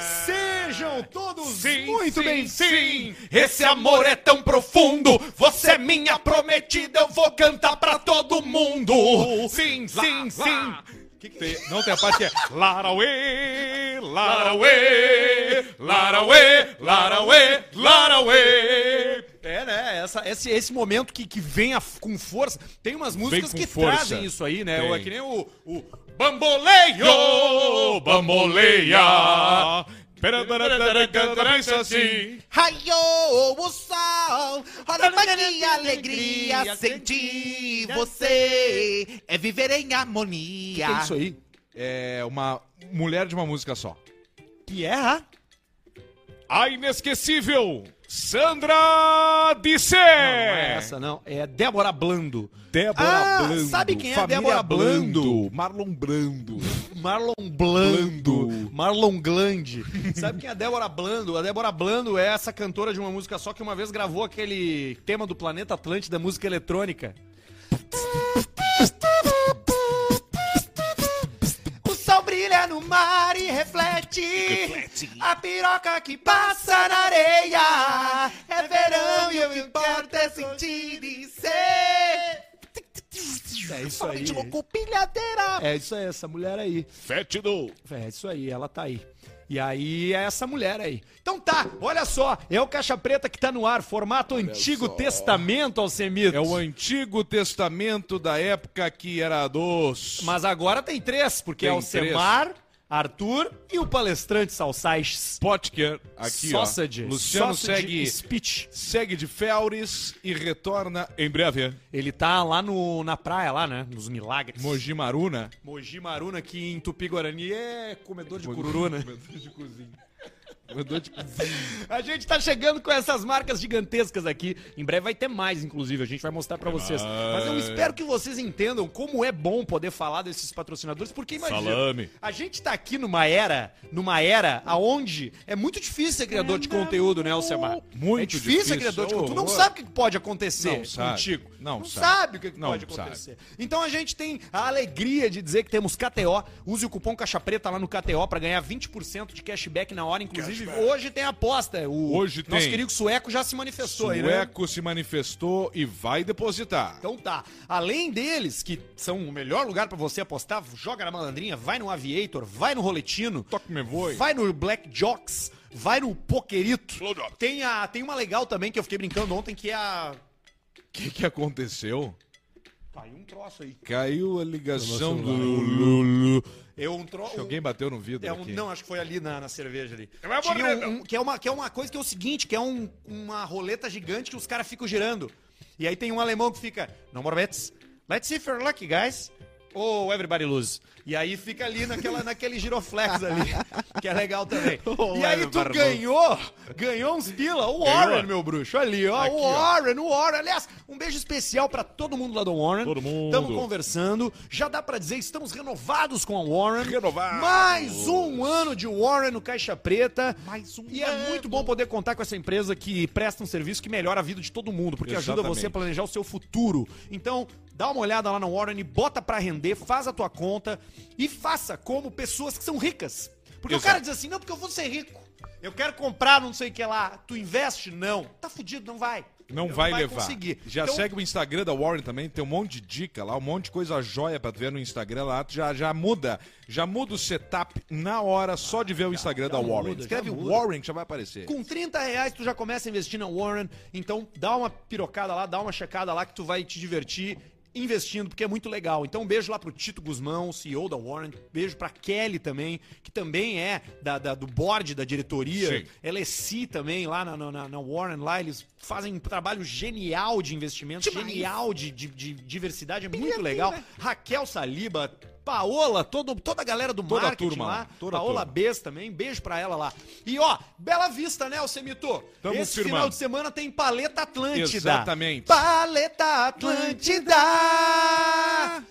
Sejam todos Sim, muito sim, bem sim. Esse amor é tão profundo. Você é minha prometida. Eu vou cantar pra todo mundo. Sim, sim, sim. Que que tem? Não tem a parte que é Larauê, larauê, larauê, larauê, larauê. Essa, esse, esse momento que, que vem a- com força. Tem umas músicas que força. trazem isso aí, né? Tem. É que nem o, o Bamboleio, bamboleia. Assim. Raiou o sol, olha que alegria sentir você é viver em harmonia. que é isso aí? É uma mulher de uma música só. Que é a... A inesquecível Sandra Dissé. Não, não é essa, não. É Débora Blando. Débora Ah, Blando. sabe quem é a Família Débora Blando? Marlon Brando. Marlon Blando. Blando. Marlon Glande. Sabe quem é a Débora Blando? A Débora Blando é essa cantora de uma música só que uma vez gravou aquele tema do Planeta Atlântida, música eletrônica. Brilha no mar e reflete, a piroca que passa na areia. É verão e o que importa é sentir e ser. É isso aí. Louco, pilhadeira. É isso aí, essa mulher aí. Fétido. É isso aí, ela tá aí. E aí é essa mulher aí. Então tá, olha só, é o Caixa Preta que tá no ar, formato Antigo Testamento, Alcemito. É o Antigo Testamento da época que era dos... Mas agora tem três, porque Tem é o Semar, Arthur e o palestrante Salsiches. Potker, aqui Sausage. ó. Luciano Sausage segue, Speech. segue de Felres e retorna em breve. Ele tá lá no, na praia, lá, né? Nos Milagres. Mogi Maruna. Mogi Maruna, que em Tupi-Guarani é comedor de cururu, né? Comedor de cozinha. De cozinha. A gente tá chegando com essas marcas gigantescas aqui. Em breve vai ter mais, inclusive. A gente vai mostrar pra vocês. Mas eu espero que vocês entendam como é bom poder falar desses patrocinadores, porque imagina, Salame. a gente tá aqui numa era, numa era aonde é muito difícil ser criador de conteúdo, né, Alcemar? Muito é difícil, ser difícil. criador de conteúdo. Tu não sabe o que pode acontecer Não sabe. contigo. Não sabe. sabe. o que Não pode sabe. acontecer. Então a gente tem a alegria de dizer que temos KTO. Use o cupom Caixa Preta lá no KTO pra ganhar 20% de cashback na hora. Inclusive, hoje tem aposta. O Hoje nosso tem. querido sueco já se manifestou aí, né? Sueco se manifestou e vai depositar. Então tá. Além deles, que são o melhor lugar pra você apostar, joga na malandrinha, vai no Aviator, vai no Roletino, Toque me voe. vai no Black Jocks, vai no Pokerito. Tem, a, tem uma legal também que eu fiquei brincando ontem, que é a... O que, que aconteceu? Caiu um troço aí. Caiu a ligação do Lulu. Eu um troço... Alguém bateu no vidro É um- aqui. não, acho que foi ali na, na cerveja ali. Vai Tinha morrer, um- um- que, é uma, que é uma coisa que é o seguinte, que é um- uma roleta gigante que os caras ficam girando. E aí tem um alemão que fica, no more bets, let's see if you're lucky, guys. Ou everybody lose. E aí fica ali naquela, naquele giroflex ali, que é legal também. Oh, e aí tu ganhou, ganhou uns pila, o Warren, meu bruxo, ali, ó, Aqui, o ó. Warren, o Warren. Aliás, um beijo especial pra todo mundo lá do Warren. Todo mundo. Estamos conversando, já dá pra dizer, estamos renovados com a Warren. Renovados. Mais um ano de Warren no Caixa Preta. Mais um E é muito bom poder contar com essa empresa que presta um serviço que melhora a vida de todo mundo, porque ajuda Exatamente. você a planejar o seu futuro. Então, dá uma olhada lá na Warren e bota pra render, faz a tua conta e faça como pessoas que são ricas. Porque o Exato. cara diz assim, não, porque eu vou ser rico. Eu quero comprar não sei o que lá. Tu investe? Não. Tá fudido, não vai. Não, vai, levar. conseguir. Já Então, segue o Instagram da Warren também, tem um monte de dica lá, um monte de coisa jóia pra tu ver no Instagram lá. Tu já, já muda, já muda o setup na hora só de ver o Instagram da Warren. muda, já Escreve. Warren que já vai aparecer. Com 30 reais tu já começa a investir na Warren. Então dá uma pirocada lá, dá uma checada lá que tu vai te divertir investindo, porque é muito legal. Então um beijo lá pro Tito Guzmão, CEO da Warren. Beijo pra Kelly também, que também é da, da- do board da diretoria. Sim. Ela é C também lá na, na- na Warren. Lá eles fazem um trabalho genial de investimento, genial de, de- de diversidade. É muito legal. Raquel Saliba. Paola, todo, toda a galera do Toda a marketing turma lá. toda Paola turma. Bess também, beijo pra ela lá. E ó, Bela Vista, né, Alcemito? Tamo Esse firmando. final de semana tem Paleta Atlântida. Exatamente. Paleta Atlântida.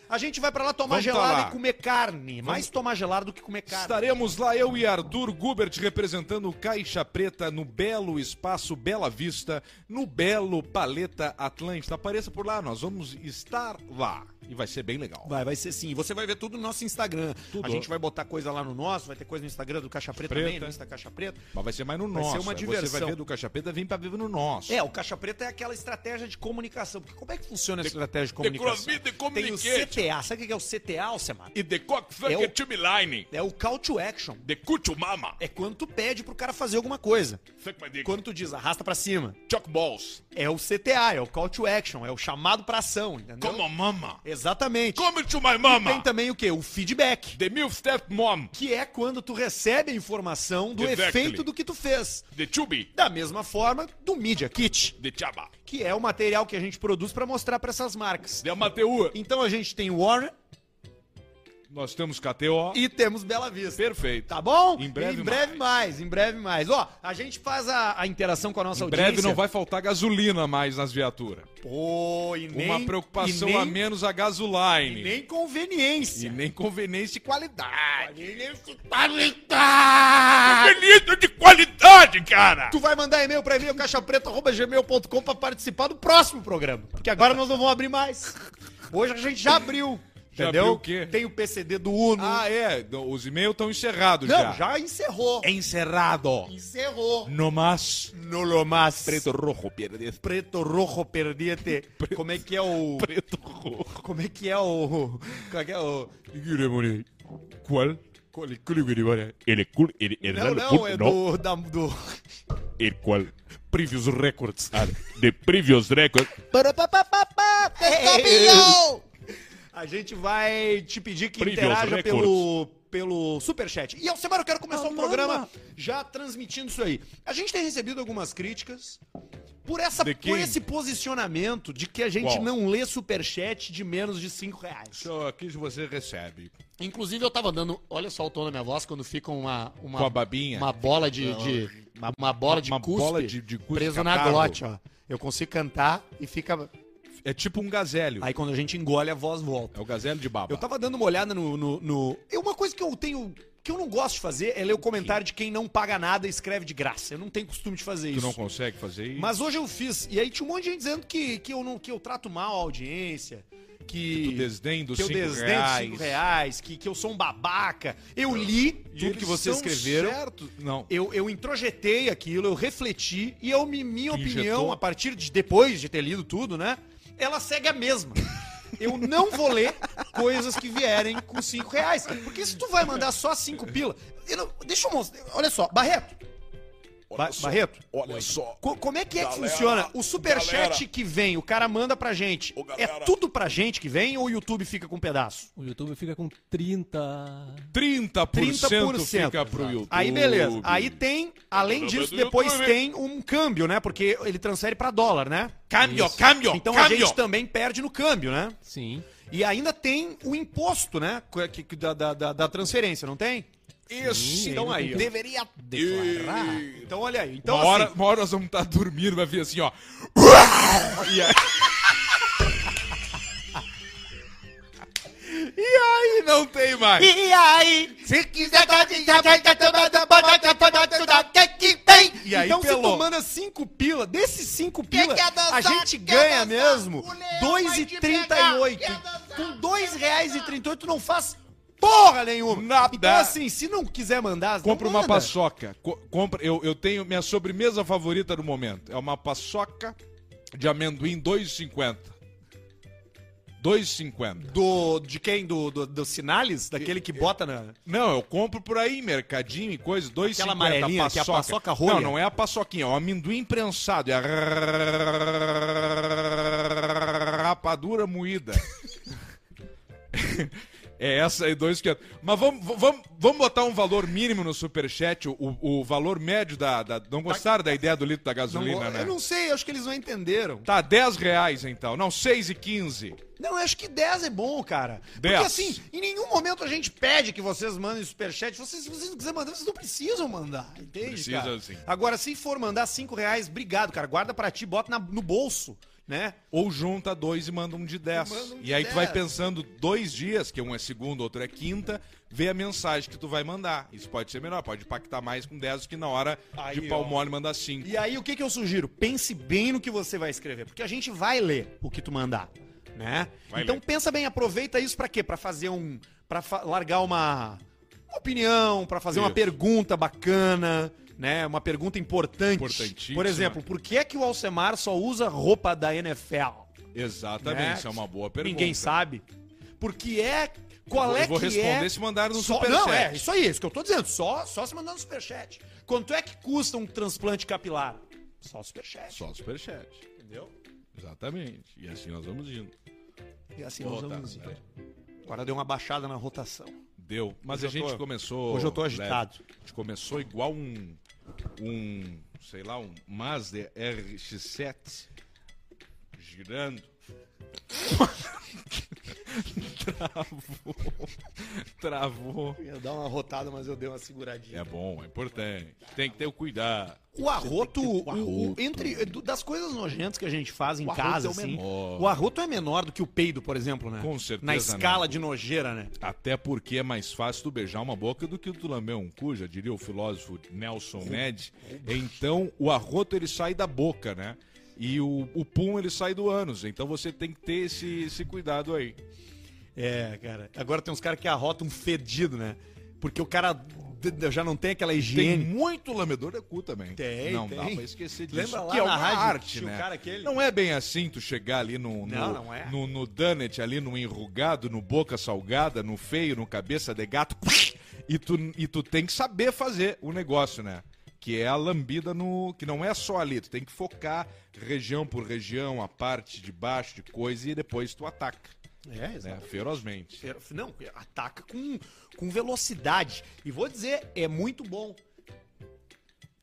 A gente vai pra lá tomar Vamos tá gelada lá. e comer carne. Mais tomar gelada do que comer carne. Estaremos lá, eu e Arthur Gubert, representando o Caixa Preta no belo espaço Bela Vista, no belo Paleta Atlântida. Apareça por lá, nós vamos estar lá. E vai ser bem legal. Vai, vai ser sim. Você vai ver tudo no nosso Instagram. Tudo. A gente vai botar coisa lá no nosso, vai ter coisa no Instagram do Caixa Preta, Preta. também, no Insta Caixa Preta. Mas vai ser mais no Vai ser nosso. uma Aí Você diversão. vai ver do Caixa Preta, vem pra ver no nosso. É, o Caixa Preta é aquela estratégia de comunicação. Porque como é que funciona essa estratégia de comunicação? crossfit, the Tem o. CTA. Sabe o que é o CTA, Alcemar? E the cockfucker É o- to me line. É o call to action. The cucho mama. É quando tu pede pro cara fazer alguma coisa. Quando tu diz arrasta pra cima. Chuck balls. É o CTA, é o call to action, é o chamado pra ação, entendeu? Come on, mama. Exatamente. Come to my Tem mama. também o quê? O feedback. The milf step mom. Que é quando tu recebe a informação do Exactly. efeito do que tu fez. The chubby. Da mesma forma do Media Kit, The chaba. que é o material que a gente produz pra mostrar pra essas marcas. The amateur. Então a gente tem Warner Nós temos KTO. e temos Bela Vista. Perfeito. Tá bom? Em breve em breve mais. em breve mais. Ó, a gente faz a, a interação com a nossa Em audiência. breve não vai faltar gasolina mais nas viaturas. Pô, e nem, Uma preocupação e nem, a menos a e gasoline. nem conveniência. E nem conveniência e qualidade. Qualidade. Conveniência de qualidade, cara! Tu vai mandar e-mail pra e-mail caixapreta.gmail.com pra participar do próximo programa. Porque agora nós não vamos abrir mais. Hoje a gente já abriu. Já entendeu? o quê? Tem o PCD do Uno. Ah, é. Os e-mails estão encerrados não, já. já encerrou. Encerrado. Encerrou. No más. No lo más. Preto rojo, pierde. Preto rojo perdiete. Como é que é o. Preto rojo. Como é que é o. Como é que é o. Qual? Ele cul, ele, ele Não, não, é do. Da, do... qual? Previous records. Ah, the previous record. A gente vai te pedir que Previous interaja pelo, pelo superchat. E, Alcemar, eu quero começar o programa já transmitindo isso aí. A gente tem recebido algumas críticas por, essa, por esse posicionamento de que a gente Qual? não lê superchat de menos de 5 reais. Só aqui você recebe. Inclusive, eu tava dando... Olha só o tom da minha voz quando fica uma... uma Com a babinha. Uma bola de... de- uma, uma bola de Uma cuspe bola de- de cuspe preso na catarro. glote, ó. Eu consigo cantar e fica... É tipo um gazélio. Aí quando a gente engole, a voz volta. É o gazélio de baba. Eu tava dando uma olhada no, no, no- É uma coisa que eu tenho. que eu não gosto de fazer é ler o comentário de quem não paga nada e escreve de graça. Eu não tenho costume de fazer Tu isso. não consegue fazer isso? Mas hoje eu fiz. E aí tinha um monte de gente dizendo que, que, eu, não, que eu trato mal a audiência. Que. Tu desdém dos que eu cinco desdento reais. 5 reais, que, que eu sou um babaca. Eu li tudo eles que vocês são escreveram. certos. Não. Eu, eu introjetei aquilo, eu refleti e eu, me- minha opinião, injetou? a partir de depois de ter lido tudo, né? Ela segue a mesma. Eu não vou ler coisas que vierem com 5 reais. Porque se tu vai mandar só 5 pila. eu não- deixa eu mostrar. Olha só, Barreto. Ba- só, Barreto, Olha só. co- como é que é que Galera, funciona? O superchat galera. que vem, o cara manda pra gente. Ô, É galera. tudo pra gente que vem ou o YouTube fica com um pedaço? O YouTube fica com 30. 30%, 30%. fica pro YouTube. Aí beleza. Aí tem, além disso, depois YouTube. tem um câmbio, né? Porque ele transfere pra dólar, né? Câmbio, câmbio, Então a câmbio. gente também perde no câmbio, né? Sim. E ainda tem o imposto, né? Que- que- Da, da, da, transferência, não tem? Isso. Então aí. Deveria declarar. Então olha aí. Então uma, hora, assim, uma hora nós vamos estar dormindo, vai vir assim, ó. E aí... E aí não tem mais. E aí, se quiser que tem? E aí então se pelou. tu manda 5 pila, desses 5 pila, dançar? a gente ganha dançar? mesmo O leão vai te pegar. 2,38. Quer dançar? Com 2 reais e 38 tu não faz porra nenhuma. Nada. Então assim, se não quiser mandar, Compra uma paçoca. Co- compra, eu, eu tenho minha sobremesa favorita do momento. É uma paçoca de amendoim 2,50. 2,50. Do, de quem? Do, do, do Sinales? Daquele que bota na... Não, eu compro por aí, mercadinho e coisa, 2,50 Aquela amarelinha que é a paçoca rolha? Não, não é a paçoquinha, é o amendoim prensado, é a rapadura moída. É essa aí, dois que. Mas vamos, vamos, vamos botar um valor mínimo no superchat, o, o valor médio da, da- Não gostaram da ideia do litro da gasolina, Não, né? Eu não sei, acho que eles não entenderam. Tá, 10 reais então. Não, 6 e 15. Não, eu acho que 10 é bom, cara. Porque 10. assim, em nenhum momento a gente pede que vocês mandem superchat. Vocês, se vocês não quiserem mandar, vocês não precisam mandar. Entende? Precisa, cara? sim. Agora, se for mandar 5 reais, obrigado, cara. Guarda pra ti, bota na- no bolso. Né? Ou junta dois e manda um de 10. Manda um de e aí tu vai 10. pensando dois dias, que um é segunda, outro é quinta, vê a mensagem que tu vai mandar. Isso pode ser melhor, pode impactar mais com 10 do que na hora Aí, de pau ó. mole mandar 5. E aí, o que, que eu sugiro? Pense bem no que você vai escrever, porque a gente vai ler o que tu mandar, né? Vai então ler. pensa bem, aproveita isso pra quê? Pra fazer um, Pra fa- largar uma opinião, pra fazer uma Isso. pergunta bacana, né? Uma pergunta importante. Por exemplo, por que é que o Alcemar só usa roupa da NFL? Exatamente, né? isso é uma boa pergunta. Ninguém sabe. Porque é qual Eu é vou que responder é se mandaram no só, superchat. Não, é, isso aí, isso que eu tô dizendo. Só, só se mandar no superchat. Quanto é que custa um transplante capilar? Só o superchat. Só superchat. Entendeu? Exatamente. E assim nós vamos indo. E assim Vou nós rotar, vamos indo. peraí. Agora deu uma baixada na rotação. Deu. Mas Hoje a gente tô- começou. hoje eu tô leve. agitado. A gente começou igual um. Um. Sei lá, um Mazda RX7 girando. Travou. Travou. Eu ia dar uma rotada, mas eu dei uma seguradinha. É bom, é importante. Tem que ter o cuidado. O arroto, o arroto. entre das coisas nojentas que a gente faz em arroto casa, é o assim, menor. o arroto é menor do que o peido, por exemplo, né? Com certeza Na escala não. de nojeira, né? Até porque é mais fácil tu beijar uma boca do que tu lamber um cu, já diria o filósofo Nelson Ned. Então, o arroto ele sai da boca, né? E o, o pum ele sai do ânus. Então você tem que ter esse, esse cuidado aí. É, cara. Agora tem uns caras que arrotam fedido, né? Porque o cara já não tem aquela Tem higiene. muito lambedor de cu também. Tem, Não tem. dá pra esquecer disso. Lembra lá que é uma rádio, arte, né? aquele- Não é bem assim tu chegar ali no, no, Não, não é. no, no donut, ali no enrugado, no boca salgada, no feio, no cabeça de gato, e tu, e tu tem que saber fazer o negócio, né? Que é a lambida no. Que não é só ali, tu tem que focar região por região, a parte de baixo de coisa, e depois tu ataca, É, né? Ferozmente. Fer- Não, ataca com, com velocidade. E vou dizer, é muito bom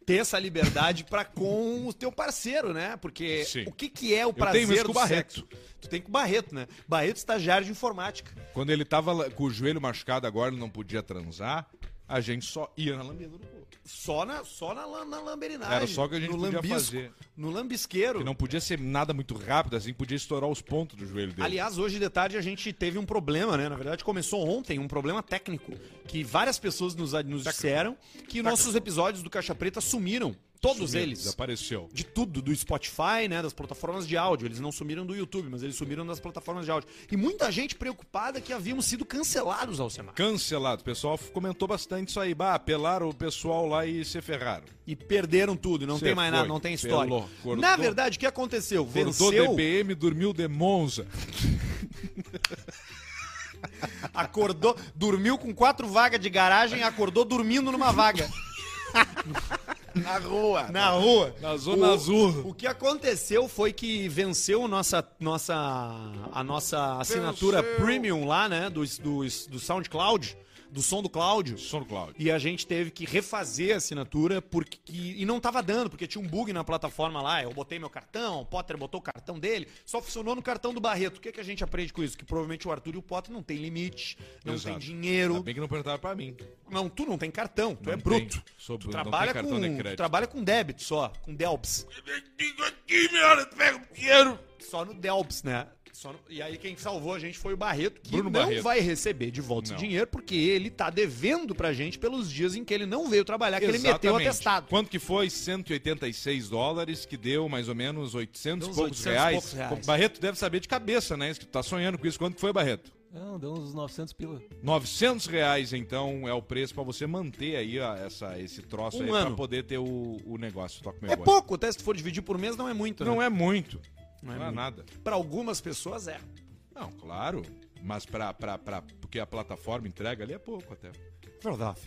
ter essa liberdade para com o teu parceiro, né? Porque Sim. o que, que é o prazer isso com do Barreto. sexo? Tu tem com o Barreto, né? Barreto estagiário de informática. Quando ele tava com o joelho machucado agora, ele não podia transar, a gente só ia na lambida do cu. Só na, só na, na lamberinagem. Era só o que a gente no podia lambisco, fazer. No lambisqueiro. Que não podia ser nada muito rápido, assim, podia estourar os pontos do joelho dele. Aliás, hoje de tarde a gente teve um problema, né? Na verdade, começou ontem um problema técnico. Que várias pessoas nos, nos disseram que nossos episódios do Caixa Preta sumiram. Todos eles. Desapareceu. De tudo, do Spotify, né? Das plataformas de áudio. Eles não sumiram do YouTube, mas eles sumiram das plataformas de áudio. E muita gente preocupada que havíamos sido cancelados, Alcemar. Cancelado. O pessoal comentou bastante isso aí. Bah, apelaram o pessoal lá e se ferraram. E perderam tudo, e não Cê tem mais foi, nada, não tem história. pelou, cortou. Na verdade, o que aconteceu? Venceu, DPM, dormiu de Monza. acordou, dormiu com quatro vagas de garagem, acordou dormindo numa vaga. Na rua. na rua. Na Zona o, Azul. O que aconteceu foi que venceu nossa, nossa, a nossa assinatura Venceu. premium lá, né? Do, do, do SoundCloud, do som do Cláudio. Sono Cláudio. E a gente teve que refazer a assinatura porque e não tava dando, porque tinha um bug na plataforma lá. Eu botei meu cartão, o Potter botou o cartão dele, só funcionou no cartão do Barreto. O que, que a gente aprende com isso? Que provavelmente o Arthur e o Potter não tem limite, não Exato. tem dinheiro. Ainda bem que não perguntaram pra mim. Não, tu não tem cartão, tu Não é tem. bruto. Sou tu bruto, não trabalha tem com, cartão de crédito. tu trabalha com débito só, com Delbs. Digo aqui, minha hora, pega o dinheiro. Só no Delbs, né? Só no- E aí quem salvou a gente foi o Barreto, que Bruno não Barreto. vai receber de volta esse dinheiro, porque ele tá devendo pra gente pelos dias em que ele não veio trabalhar, que ele meteu o Exatamente. atestado. Quanto que foi? 186 dólares, que deu mais ou menos 800 Deu e poucos 800 reais. poucos reais. Barreto deve saber de cabeça, né? Isso que tu tá sonhando com isso. Quanto que foi, Barreto? Não, deu uns 900 pila. 900 reais, então, é o preço pra você manter aí ó, essa, esse troço Um aí pra poder ter o, o negócio. Toca meu É pouco, até se tu for dividir por mês não é muito, Não né? é muito. Não Não é é, muito. nada. Pra algumas pessoas é. Não, claro. Mas pra, pra, pra, porque a plataforma entrega ali é pouco até. Verdade.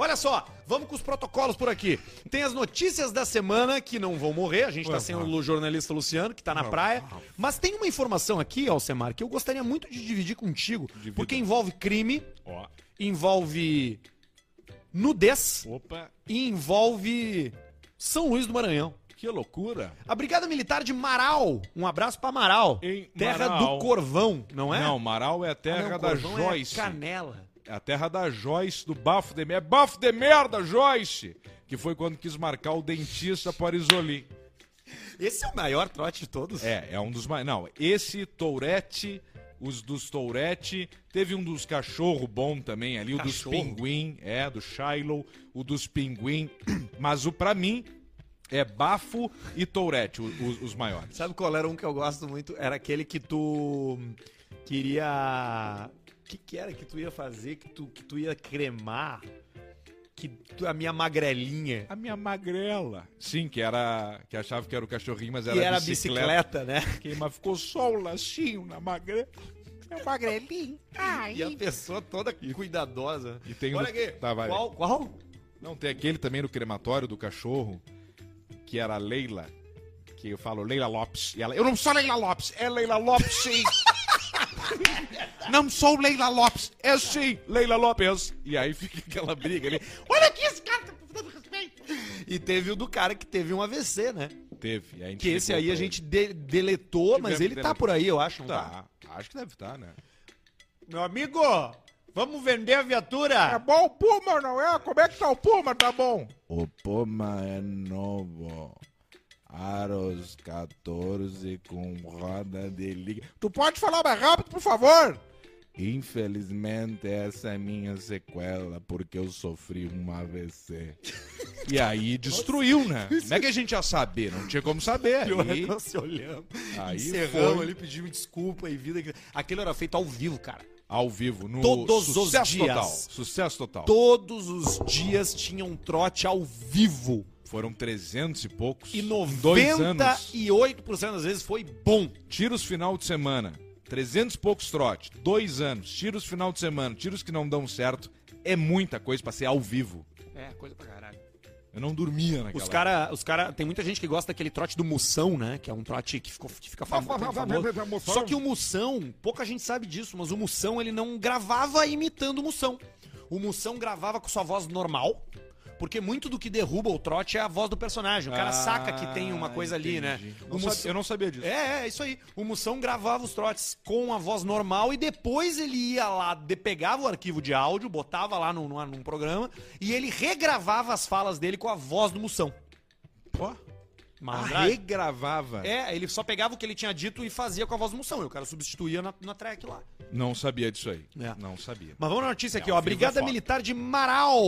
Olha só, vamos com os protocolos por aqui. Tem as notícias da semana que não vão morrer. A gente tá Vamos sem o jornalista Luciano, que tá na praia. lá. Mas tem uma informação aqui, Alcemar, que eu gostaria muito de dividir contigo. Divida. Porque envolve crime, Ó. envolve nudez Opa, e envolve São Luís do Maranhão. Que loucura. A Brigada Militar de Marau. Um abraço pra Marau. Em Terra Marau. do Corvão, não é? Não, Marau é a Ah, terra não, da Corvão Joyce. É canela. É a terra da Joyce, do bafo de merda. É bafo de merda, Joyce! Que foi quando quis marcar o dentista para Isoli. Esse é o maior trote de todos. É, é um dos mais. Não, esse Tourette, os dos Tourette, teve um dos cachorro bom também ali, o dos Cachorro? pinguim, é, do Shiloh, o dos pinguim. Mas o pra mim é Bafo e Tourette, os, os maiores. Sabe qual era um que eu gosto muito? Era aquele que tu queria. O que, que era que tu ia fazer? Que tu, que tu ia cremar? Que tu- a minha magrelinha. A minha magrela. Sim, que era. Que achava que era o cachorrinho, mas era, E era a bicicleta. bicicleta, né? Que, mas ficou só o lacinho na magrela. Meu magrelinho. Ai. E a pessoa toda cuidadosa. E tem o Olha do- aqui. Tá. Qual? Qual? Não, tem aquele também no crematório do cachorro, que era a Leila, que eu falo Leila Lopes. E ela, eu não sou Leila Lopes, é Leila Lopes sim. não sou Leila Lopes, é sim, Leila Lopes. E aí fica aquela briga ali. Olha aqui, esse cara tá dando respeito. E teve o do cara que teve um AVC, né? Teve. a gente Que esse aí a gente de- deletou, mas ele que tá por aí, eu acho. Não tá? Tá, acho que deve estar, né? Meu amigo, vamos vender a viatura. É bom o Puma, não é? Como é que tá o Puma? Tá bom. O Puma é novo. Aros 14 com roda de liga. Tu pode falar mais rápido, por favor? Infelizmente, essa é minha sequela, porque eu sofri um AVC. E aí destruiu, né? Como é que a gente ia saber? Não tinha como saber. Aí, Nós se olhamos, Aí encerramos foi. ali, pedimos desculpa e vida. que- Aquilo era feito ao vivo, cara. Ao vivo, no Todos os sucesso dias. total. Sucesso total. Todos os dias tinha um trote ao vivo. Foram 300 e poucos. E em dois anos. 98% das vezes foi bom. Tiros final de semana. 300 e poucos trote. Dois anos. Tiros final de semana. Tiros que não dão certo. É muita coisa pra ser ao vivo. É, coisa pra caralho. Eu não dormia naquela Os cara, os cara, tem muita gente que gosta daquele trote do Mussão, né? Que é um trote que, ficou, que fica famo- famoso. Só que o Mussão, pouca gente sabe disso, mas o Mussão ele não gravava imitando o Mussão. O Mussão gravava com sua voz normal, porque muito do que derruba o trote é a voz do personagem. O cara Ah, saca que tem uma coisa ali, né? entendi. O Não eu não sabia disso. É, é, isso aí. O Mussão gravava os trotes com a voz normal e depois ele ia lá, de- pegava o arquivo de áudio, botava lá num, num, num programa e ele regravava as falas dele com a voz do Mussão. Ó, Malandragem. regravava. É, ele só pegava o que ele tinha dito e fazia com a voz do Mussão. E o cara substituía na, na track lá. Não sabia disso aí. É. Não sabia. Mas vamos na notícia aqui, É, ó. Brigada é. Militar de Marau.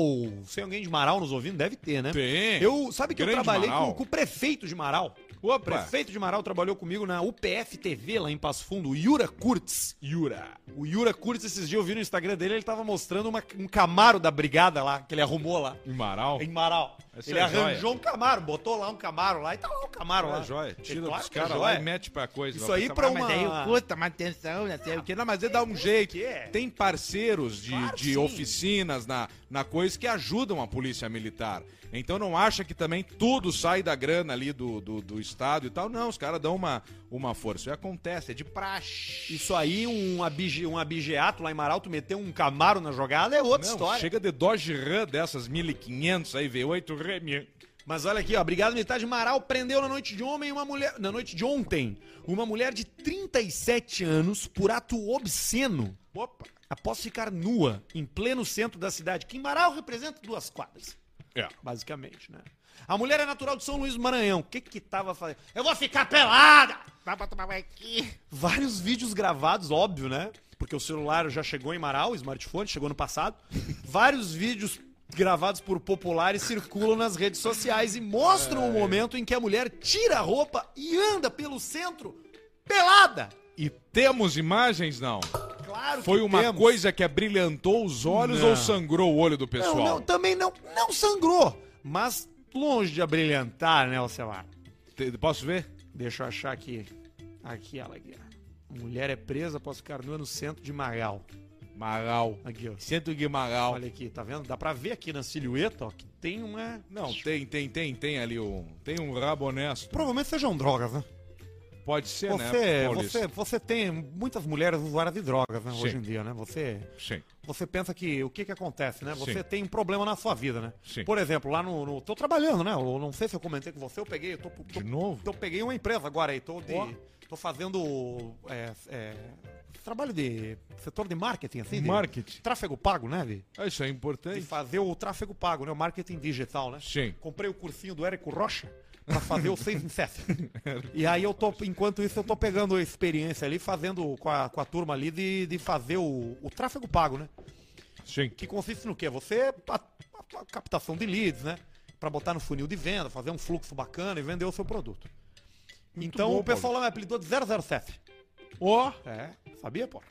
Tem alguém de Marau nos ouvindo, deve ter, né? Tem. Eu, sabe que eu Grande trabalhei Marau. com, com o prefeito de Marau. O prefeito de Marau trabalhou comigo na UPF TV lá em Passo Fundo, o Yura Kurtz. Yura. O Yura Kurtz, esses dias eu vi no Instagram dele, ele tava mostrando uma- um Camaro da brigada lá, que ele arrumou lá. Em Maral. Em Marau. Essa ele é arranjou joia. um Camaro, botou lá um Camaro lá e tá lá um Camaro lá. É joia. Tira Claro dos caras lá e mete pra coisa. Isso aí pra "Ah, mas uma- daí o custa manutenção, não sei o que. Não, mas ele dá um jeito. é? Tem parceiros de, Claro, de sim. oficinas na, na coisa que ajudam a polícia militar. Então não acha que também tudo sai da grana ali do, do, do Estado e tal. Não, os caras dão uma, uma força. Isso acontece, é de praxe. Isso aí, um, abige, um abigeato lá em Marau, tu meteu um Camaro na jogada, é outra Não, história. chega de Dodge Ram dessas 1500 aí, V8 Ram. Mas olha aqui, ó, Brigada Militar de Marau prendeu na noite de ontem uma mulher, na noite de ontem, uma mulher de 37 anos por ato obsceno. Opa. Após ficar nua em pleno centro da cidade, que em Marau representa duas quadras, É. basicamente, né? A mulher é natural de São Luís do Maranhão. O que que tava fazendo? Eu vou ficar pelada! Vai pra tomar aqui. Vários vídeos gravados, óbvio, né? Porque o celular já chegou em Marau, o smartphone chegou no passado. Vários vídeos gravados por populares circulam nas redes sociais e mostram o momento em que a mulher tira a roupa e anda pelo centro pelada. E temos imagens, não? Claro Foi uma temos. coisa que abrilhantou os olhos Não. ou sangrou o olho do pessoal? Não, não, também não, não sangrou, mas longe de abrilhantar, né, Alcelar? Te- Posso ver? Deixa eu achar aqui. Aqui ela aqui. Mulher é presa após ficar nua no centro de Marau. Aqui, ó. Centro Magal. Olha aqui, tá vendo? Dá pra ver aqui na silhueta, ó, que tem uma... Não, tem, tem, tem, tem ali um. Tem um rabo honesto. Provavelmente sejam drogas, né? Pode ser, Você, né? Paulista? você, você tem muitas mulheres usuárias de drogas, né, hoje em dia, né? Você, Sim. você pensa que o que que acontece, né? Você Sim. tem um problema na sua vida, né? Sim. Por exemplo, lá no, no- tô trabalhando, né? Eu não sei se eu comentei com você, eu peguei, eu tô, tô, De novo? eu peguei uma empresa agora aí, tô de, Ó. tô fazendo é, é, trabalho de setor de marketing, assim, de Marketing. tráfego pago, né? De, Ah, Isso é de importante. fazer o tráfego pago, né? O marketing digital, né? Sim. Comprei o cursinho do Érico Rocha. pra fazer o 6 em 7. E aí eu tô, enquanto isso, eu tô pegando a experiência ali, fazendo com a, com a turma ali de, de fazer o, o tráfego pago, né? Sim. Que consiste no quê? Você, a, a- a captação de leads, né? Pra botar no funil de venda, fazer um fluxo bacana e vender o seu produto. então bom, o pessoal lá me apelidou de 007. Ó, É, sabia, pô?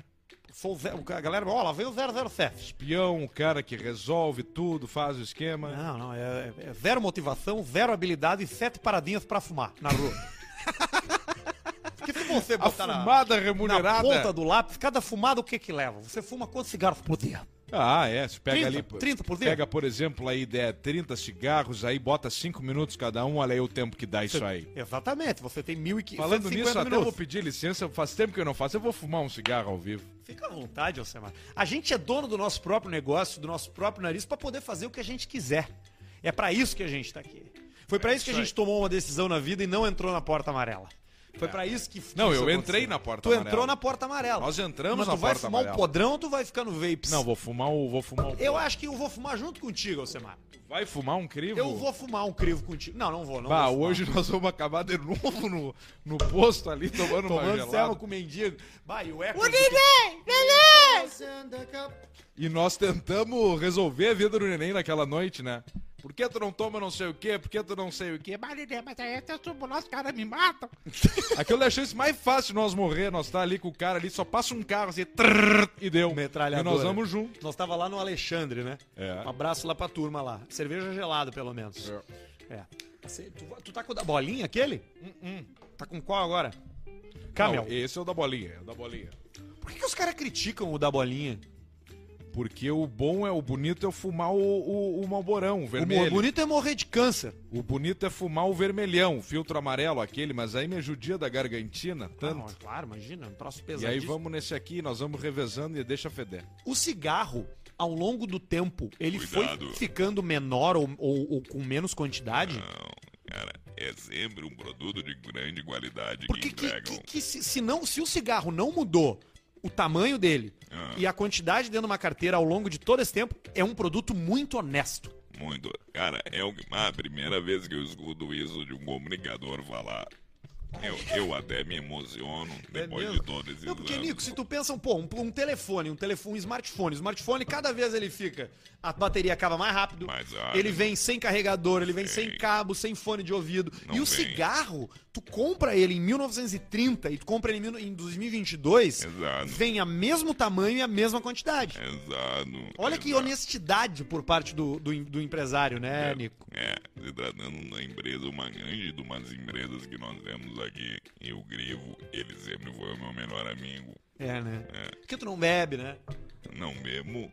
Sou o zero, a galera, ó, lá vem o 007. espião, o cara que resolve tudo, faz o esquema. Não, não, é, é zero motivação, zero habilidade e sete paradinhas pra fumar na rua. Porque se você A botar na, fumada na remunerada. ponta do lápis, cada fumada o que que leva? Você fuma quantos cigarros por dia? Ah, é. Você pega 30, ali. 30 por dia? Pega, por exemplo, aí ideia 30 cigarros, aí bota 5 minutos cada um, olha aí o tempo que dá isso aí. Exatamente, você tem 1.500 Falando nisso, até minutos. vou pedir licença, faz tempo que eu não faço, eu vou fumar um cigarro ao vivo. Fica à vontade, Alcemar. A gente é dono do nosso próprio negócio, do nosso próprio nariz, pra poder fazer o que a gente quiser. É pra isso que a gente tá aqui. Foi pra isso que a gente tomou uma decisão na vida e não entrou na porta amarela. Foi pra isso que. Não, que eu isso entrei na porta Tu amarela. entrou na porta amarela. Nós entramos Mas na tu vai porta fumar amarela. um podrão ou tu vai ficar no vapes? Não, vou fumar o. Vou fumar o. Eu acho que eu vou fumar junto contigo, Alcemar. Vai fumar um crivo? Eu vou fumar um crivo contigo. Não, não vou, não Bah, vou hoje nós vamos acabar de novo no, no posto ali, tomando, uma Tomando gelada. selva com o mendigo. Bah, e o eco... E nós tentamos resolver a vida do neném naquela noite, né? Por que tu não toma não sei o quê? Por que tu não sei o quê? Mas, neném, mas aí eu subo lá, os caras me matam. Aquilo é a chance mais fácil de nós morrer. Nós tá ali com o cara ali, só passa um carro assim, trrr, e deu. Metralhadora. E nós vamos junto. Nós tava lá no Alexandre, né? É. Um abraço lá pra turma lá. Cerveja gelada, pelo menos. É. Você- tu, tu tá com o da bolinha, aquele? Tá com qual agora? Camel. Não, esse é o da bolinha, é o da bolinha. Por que, que os caras criticam o da bolinha? Porque o bom é, o bonito é fumar o, o, o malborão, o O vermelho. mo- bonito é morrer de câncer. O bonito é fumar o vermelhão, o filtro amarelo aquele, mas aí me judia da gargantina, tanto. Ah, claro, imagina, um troço e pesado. aí vamos nesse aqui, nós vamos revezando e deixa feder. O cigarro, ao longo do tempo, ele Cuidado. foi ficando menor ou, ou- ou com menos quantidade? Não, cara, é sempre um produto de grande qualidade Porque que que, entregam. que- que se, se não, se o cigarro não mudou o tamanho dele Ah. e a quantidade dentro de uma carteira ao longo de todo esse tempo, é um produto muito honesto. Muito. Cara, é que- a primeira vez que eu escuto isso de um comunicador falar. Eu, eu até me emociono depois É de todos esses Não, porque, anos. Nico, se tu pensa, pô, um, um telefone, um telefone, um smartphone, o smartphone, cada vez ele fica, a bateria acaba mais rápido, Mais rápido. ele vem sem carregador, ele vem sem Sim. cabo, sem fone de ouvido. Não e o vem. cigarro, tu compra ele em 1930 e tu compra ele em, mil- em 2022, Exato. vem a mesmo tamanho e a mesma quantidade. Exato. Olha que exato. honestidade por parte do, do, do empresário, né, Nico? É, se tratando da empresa, uma grande de umas empresas que nós temos aqui, e o Grivo, ele sempre foi o meu melhor amigo. É, né? É. Porque tu não bebe, né? Não bebo,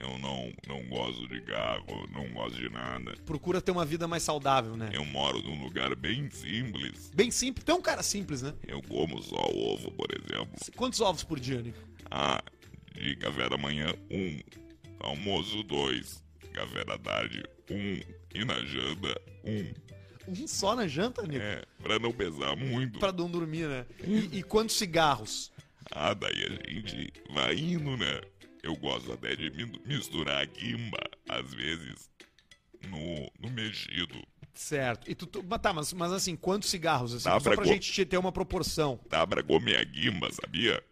eu não, não gosto de carro, não gosto de nada. Procura ter uma vida mais saudável, né? Eu moro num lugar bem simples. Bem simples. Tu é um cara simples, né? Eu como só ovo, por exemplo. Quantos ovos por dia, Nico? Ah, de café da manhã, um. Almoço, dois. Café da tarde, um. E na janta, um. Um só na janta, Nico? É, pra não pesar muito. Pra não dormir, né? E, e quantos cigarros? Ah, daí a gente vai indo, né? Eu gosto até de mi- misturar a guimba, às vezes, no, no mexido. Certo. E tu, tu- mas tá, mas, mas assim, quantos cigarros? Assim, Dá só pra pra gente te- ter uma proporção. Dá pra comer a guimba, sabia?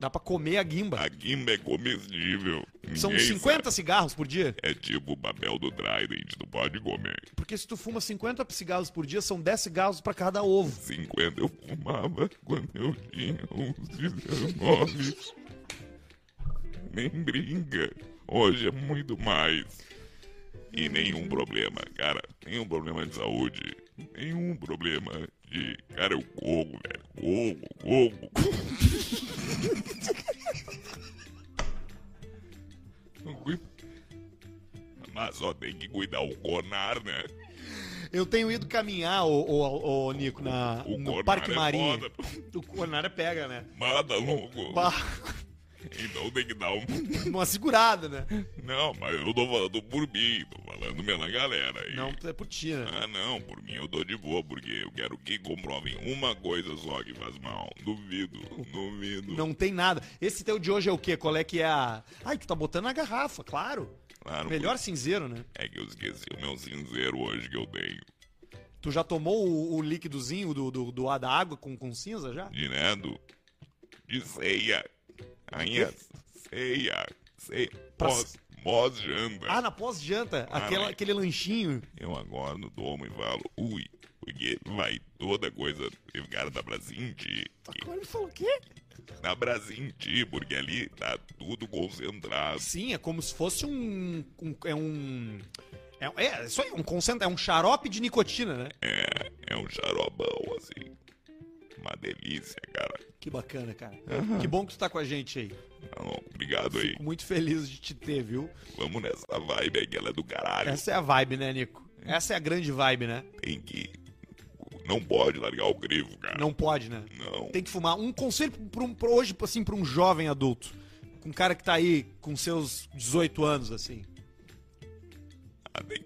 Dá pra comer a guimba. A guimba é comestível. São Ninguém 50 sabe. cigarros por dia? É tipo o papel do Trident, tu pode comer. Porque se tu fuma 50 cigarros por dia, são 10 cigarros pra cada ovo. 50 eu fumava quando eu tinha uns 19. Nem brinca. Hoje é muito mais. E nenhum problema, cara. Nenhum problema de saúde. Nenhum problema de. Cara, eu corro, velho. Corro, corro. Mas só tem que cuidar o conar, né? Eu tenho ido caminhar, ô, ô, ô, Nico, na, O no conar Parque é Marinho. foda. O Conara pega, né? Mata louco. Bah, Então tem que dar um. uma segurada, né? Não, mas eu tô falando por mim, tô falando pela galera aí. Não, é por ti, né? Ah, não, por mim eu tô de boa, porque eu quero que comprovem uma coisa só que faz mal. Duvido, duvido. Não tem nada. Esse teu de hoje é o quê? Qual é que é a. Ai, tu tá botando na garrafa, claro. Claro, Melhor cinzeiro, né? É que eu esqueci o meu cinzeiro hoje que eu tenho. Tu já tomou o, o líquidozinho do, do, do, da água com, com cinza já? Direto de ceia. Ainda ceia. Ceia. Pós, pós janta. Ah, na pós-janta, aquela, mas- aquele lanchinho. Eu agora não tomo e falo, ui, porque vai toda coisa, o cara dá pra sentir. Ele falou o quê? Dá pra sentir, porque ali tá tudo concentrado. Sim, é como se fosse um. um- é um. É, é, isso aí, um concentra, é um xarope de nicotina, né? É, é um xarobão, assim. Uma delícia, cara. Que bacana, cara. Que bom que tu tá com a gente aí. Bom, obrigado aí. Fico muito feliz de te ter, viu? Vamos nessa vibe aí, que ela é do caralho. Essa é a vibe, né, Nico? Essa é a grande vibe, né? Tem que... Não pode largar o crivo, cara. Não pode, né? Não. Tem que fumar. Um conselho pra um, pra hoje, assim, pra um jovem adulto. Com um cara que tá aí com seus 18 anos, assim. Ah, Tem,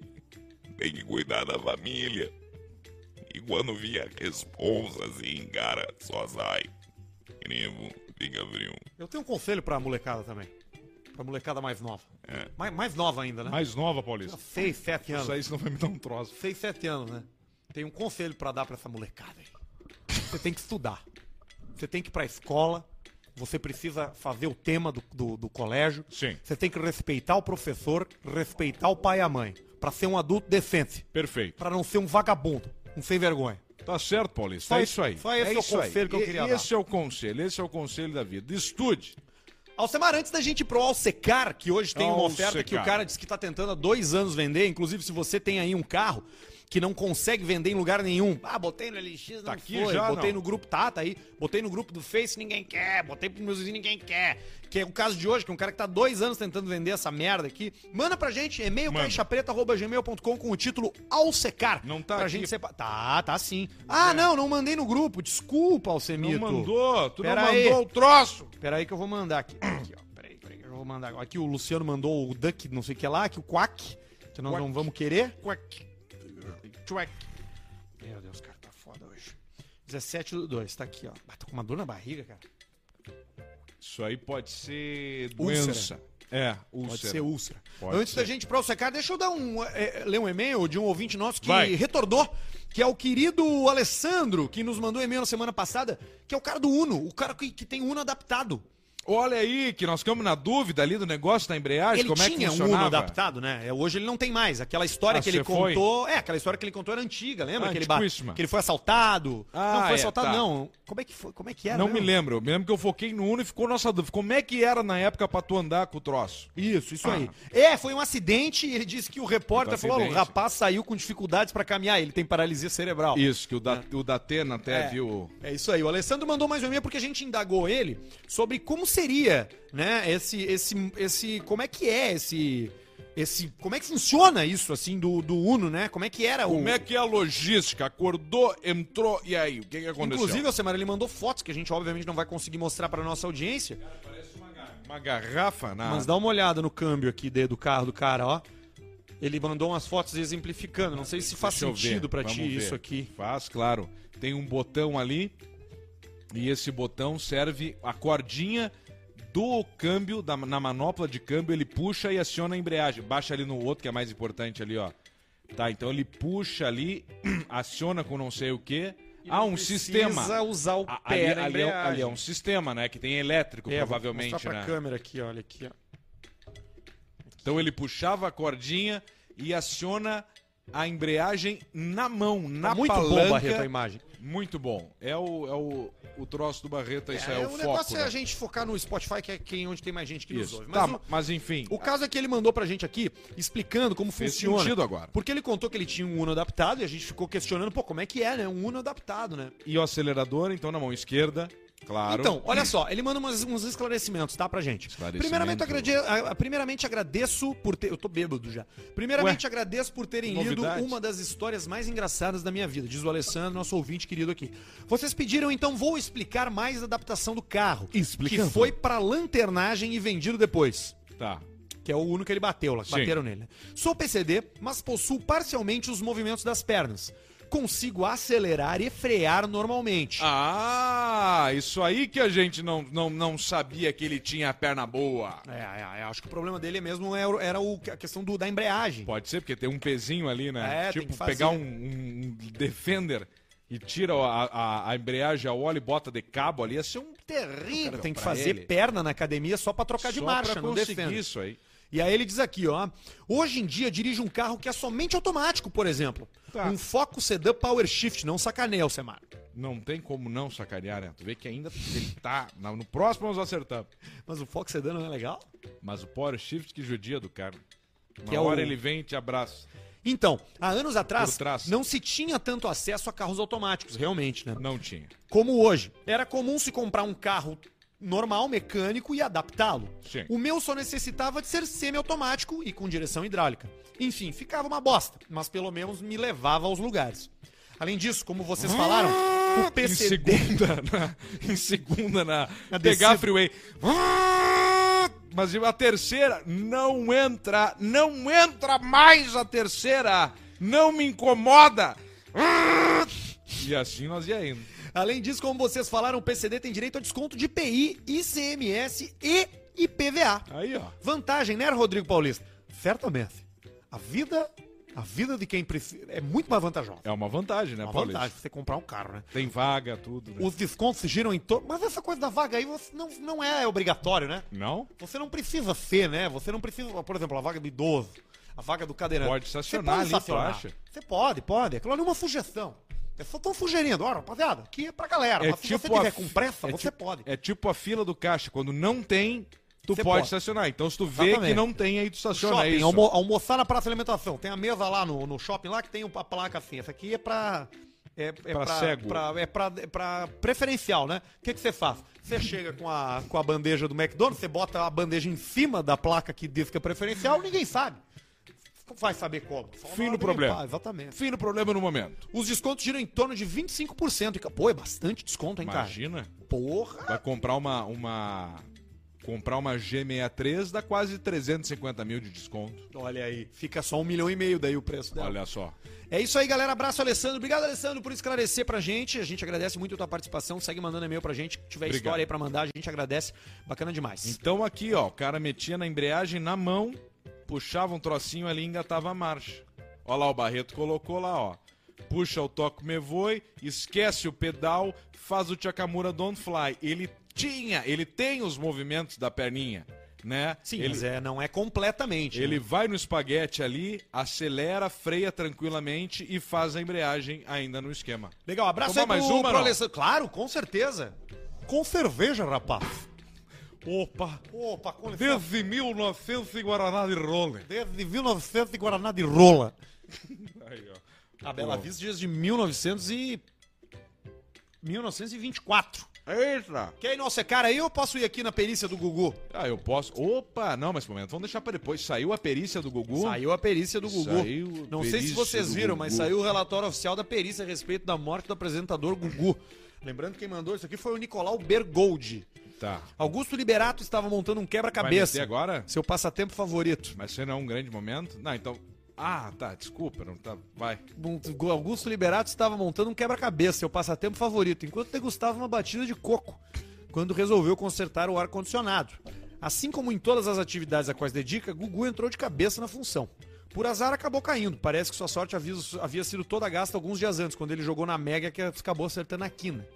tem que cuidar da família. E quando vier a responsa, assim, cara, só sai. Crivo, fica frio. Eu tenho um conselho pra molecada também. Pra molecada mais nova. É. Mais, mais nova ainda, né? Mais nova, Paulista. Seis, sete anos. Isso aí senão vai me dar um troço. 6, 7 anos, né? Tem um conselho pra dar pra essa molecada aí. Você tem que estudar. Você tem que ir pra escola. Você precisa fazer o tema do, do, do colégio. Sim. Você tem que respeitar o professor, respeitar o pai e a mãe. Pra ser um adulto decente. Perfeito. Pra não ser um vagabundo. Um sem vergonha. Tá certo, Paulista. Só é isso- aí. só esse é o isso aí. conselho que eu queria Esse é o conselho, esse é o conselho da vida. Estude. Alcemar, antes da gente ir pro Alsecar, que hoje tem uma oferta que o cara disse que tá tentando há dois anos vender, inclusive se você tem aí um carro que não consegue vender em lugar nenhum. Ah, botei no LX, não Tá aqui foi. já, botei não. no grupo, tá, tá aí. Botei no grupo do Face, ninguém quer. Botei pro meus vizinhos, ninguém quer. Que é o caso de hoje, que é um cara que tá dois anos tentando vender essa merda aqui. Manda pra gente, e-mail caixapreta.gmail.com com o título Alsecar. Não tá pra aqui. gente sepa... Tá, tá sim. Ah, não, não mandei no grupo. Desculpa, Alcemito. Não mandou, tu Pera não aí. mandou o troço. Pera aí que eu vou mandar aqui. Aqui, ó. Pera aí, pera aí que eu vou mandar. Aqui o Luciano mandou o Duck, não sei o que lá, aqui o Quack, que nós não vamos querer. Quack. Quack. Meu Deus, cara, tá foda hoje. 17 do 2, tá aqui, ó. Ah, tô com uma dor na barriga, cara. Isso aí pode ser Úlcera. doença. É, Pode úlcera. ser úlcera. Pode Antes ser. da gente ir pra secar, deixa eu dar um, é, ler um e-mail de um ouvinte nosso que Vai. retornou, que é o querido Alessandro, que nos mandou um e-mail na semana passada, que é o cara do Uno, o cara que, que tem Uno adaptado. Olha aí, que nós ficamos na dúvida ali do negócio da embreagem, Ele como é que tinha um Uno funcionava. adaptado, né? É, Hoje ele não tem mais. Aquela história Ah, que ele você foi? contou. É, aquela história que ele contou era antiga, lembra? Ah, que, ele ba- que ele foi assaltado. Ah, não foi é, assaltado, tá. não. Como é que foi? Como é que era? Não mesmo? me lembro, eu me lembro que eu foquei no Uno e ficou nossa dúvida. Como é que era na época pra tu andar com o troço? Isso, isso Ah. aí. É, foi um acidente e ele disse que o repórter um falou: "Ó, o rapaz saiu com dificuldades pra caminhar, ele tem paralisia cerebral. Isso, que o, da, o Datena até É. viu. É isso aí. O Alessandro mandou mais um e-mail porque a gente indagou ele sobre como seria, né, esse, esse, esse, como é que é esse, esse, como é que funciona isso, assim, do, do Uno, né? Como é que era o... Como é que é a logística? Acordou, entrou, e aí? O que, que aconteceu? Inclusive, Alcemar, ele mandou fotos que a gente obviamente não vai conseguir mostrar pra nossa audiência. uma garrafa na. Mas dá uma olhada no câmbio aqui do carro do cara, ó. Ele mandou umas fotos exemplificando. Não sei se faz Deixa sentido vamos ti ver. isso aqui. Faz, claro. Tem um botão ali. E esse botão serve a cordinha do câmbio, da, na manopla de câmbio, ele puxa e aciona a embreagem. Baixa ali no outro, que é mais importante ali, ó. Tá, então ele puxa ali, aciona com não sei o que. Ah, um sistema. Precisa usar o pé Ali, na ali, é, ali é um sistema, né? Que tem elétrico, É, vou provavelmente, mostrar pra né? câmera aqui, olha aqui, ó. Então ele puxava a cordinha e aciona a embreagem na mão, na Tá muito palanca. bom, Barreto, a imagem. Muito bom. É o, é o, o troço do Barreto, isso é, É, o, o foco. negócio é né? a gente focar no Spotify, que é quem, onde tem mais gente que nos Isso. ouve. Tá, Mas mas, o- enfim, o, caso é que ele mandou pra gente aqui, explicando como fez funciona. sentido agora. Porque ele contou que ele tinha um Uno adaptado e a gente ficou questionando, pô, como é que é, né? Um Uno adaptado, né? E o acelerador, então, na mão esquerda, claro. Então, olha só, ele manda umas- uns esclarecimentos, tá, pra gente. Primeiramente, agrade- primeiramente agradeço por ter. Eu tô bêbado já. Primeiramente, agradeço por terem lido novidade. uma das histórias mais engraçadas da minha vida, diz o Alessandro, nosso ouvinte querido aqui. Vocês pediram, então vou explicar mais a adaptação do carro. Explicando. Que foi pra lanternagem e vendido depois. Tá. Que é o Uno que ele bateu lá, Sim. bateram nele. né? Sou PCD, mas possuo parcialmente os movimentos das pernas. Consigo acelerar e frear normalmente. Ah, isso aí que a gente não, não, não sabia que ele tinha a perna boa. É, é, é, acho que o problema dele mesmo era, era o- a questão do, da embreagem. Pode ser, porque tem um pezinho ali, né? É, tipo, pegar um, um Defender e tira a, a, a embreagem a óleo e bota de cabo ali, ia ser um terrível. Tem que fazer ele. perna na academia só pra trocar de Só marcha, pra não defende. isso aí. E aí ele diz aqui, ó. Hoje em dia dirige um carro que é somente automático, por exemplo. Tá. Um Focus Sedan Power Shift, não sacaneia, Alcemar. Não tem como não sacanear, né? Tu vê que ainda ele tá. No próximo nós acertamos. Mas o Focus Sedan não é legal? Mas o Power Shift que judia do cara. Uma Que é hora o- ele vem e te abraça. Então, há anos atrás, não se tinha tanto acesso a carros automáticos, realmente, né? Não tinha. Como hoje. Era comum se comprar um carro normal, mecânico e adaptá-lo. O meu só necessitava de ser semi-automático e com direção hidráulica. Enfim, ficava uma bosta, mas pelo menos me levava aos lugares. Além disso, como vocês falaram, o Em PCD... segunda, na, em segunda na, Na pegar a descida. freeway. Mas a terceira não entra, não entra mais a terceira. Não me incomoda. E assim nós ia indo. Além disso, como vocês falaram, o PCD tem direito a desconto de IPI, ICMS e IPVA. Aí, ó. Vantagem, né, Rodrigo Paulista? Certamente. A vida, a vida de quem precisa é muito mais vantajosa. É uma vantagem, né, uma Paulista? vantagem você comprar um carro, né? Tem vaga, tudo. né? Os descontos se giram em torno. Mas essa coisa da vaga aí você não, não é obrigatório, né? Não? Você não precisa ser, né? Você não precisa, por exemplo, a vaga do idoso, a vaga do cadeirante. Pode Você estacionar ali, tu estacionar. acha? Você pode, pode. Aquilo ali é uma sugestão. Eu só tô sugerindo, ó, rapaziada, aqui é pra galera. mas se você a tiver com pressa, é você tipo- pode. É tipo a fila do caixa. Quando não tem, tu pode, pode. estacionar. Então, se tu vê Exatamente. que não tem, aí tu estaciona. é shopping, isso. almo- almoçar na praça de alimentação. Tem a mesa lá no, no shopping lá que tem a placa assim. Essa aqui é pra. É, é Pra cego. pra- é, pra, é pra preferencial, né? O que, que você faz? Você chega com a, com a bandeja do McDonald's, você bota a bandeja em cima da placa que diz que é preferencial, ninguém sabe. Vai saber como. Fim do problema. exatamente. Fim do problema no momento. Os descontos giram em torno de 25%. E, Pô, é bastante desconto, hein, cara? Imagina. Porra! Vai comprar uma, uma. Comprar uma G63 dá quase 350 mil de desconto. Olha aí, fica só um milhão e meio daí o preço dela. Olha só. É isso aí, galera. Abraço, Alessandro. Obrigado, Alessandro, por esclarecer pra gente. A gente agradece muito a tua participação. Segue mandando e-mail pra gente. Se tiver Obrigado. história aí pra mandar, a gente agradece. Bacana demais. Então aqui, ó, o cara metia na embreagem na mão, puxava um trocinho ali e engatava a marcha. Ó lá, o Barreto colocou lá, ó. Puxa o toque me voe, esquece o pedal, faz o Chakamura Don't Fly. Ele tinha, ele tem os movimentos da perninha, né? Sim, ele, mas é, não é completamente. ele né? vai no espaguete ali, acelera, freia tranquilamente e faz a embreagem ainda no esquema. Legal, abraço Tomar aí pro, mais uma, pro? Alessandro. Claro, com certeza. Com cerveja, rapaz. Opa! Opa, com licença. Desde 1900 e Guaraná de Role. Desde 1900 e Guaraná de Rola. Aí, ó. A Bela Vista diz de 1900 e... 1924. Eita! Quer ir nosso cara aí ou eu posso ir aqui na perícia do Gugu? Ah, eu posso. Opa, não, mas momento, vamos deixar pra depois. Saiu a perícia do Gugu? Saiu a perícia do Gugu. Saiu a Não sei se vocês viram, Gugu. mas saiu o relatório oficial da perícia a respeito da morte do apresentador Gugu. Lembrando que quem mandou isso aqui foi o Nicolau Bergoldi. Tá. Augusto Liberato estava montando um quebra-cabeça. agora? Seu passatempo favorito. Mas você não é um grande momento? Não, então. Ah, tá, desculpa, não tá. Vai. Augusto Liberato estava montando um quebra-cabeça, seu passatempo favorito, enquanto degustava uma batida de coco, quando resolveu consertar o ar-condicionado. Assim como em todas as atividades a quais dedica, Gugu entrou de cabeça na função. Por azar, acabou caindo. Parece que sua sorte havia, havia sido toda gasta alguns dias antes, quando ele jogou na Mega que acabou acertando a quina.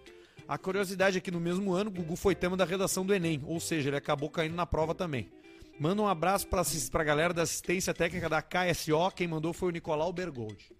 A curiosidade é que no mesmo ano, Gugu foi tema da redação do Enem, ou seja, ele acabou caindo na prova também. Manda um abraço pra, pra galera da assistência técnica da KSO, quem mandou foi o Nicolau Bergoldi.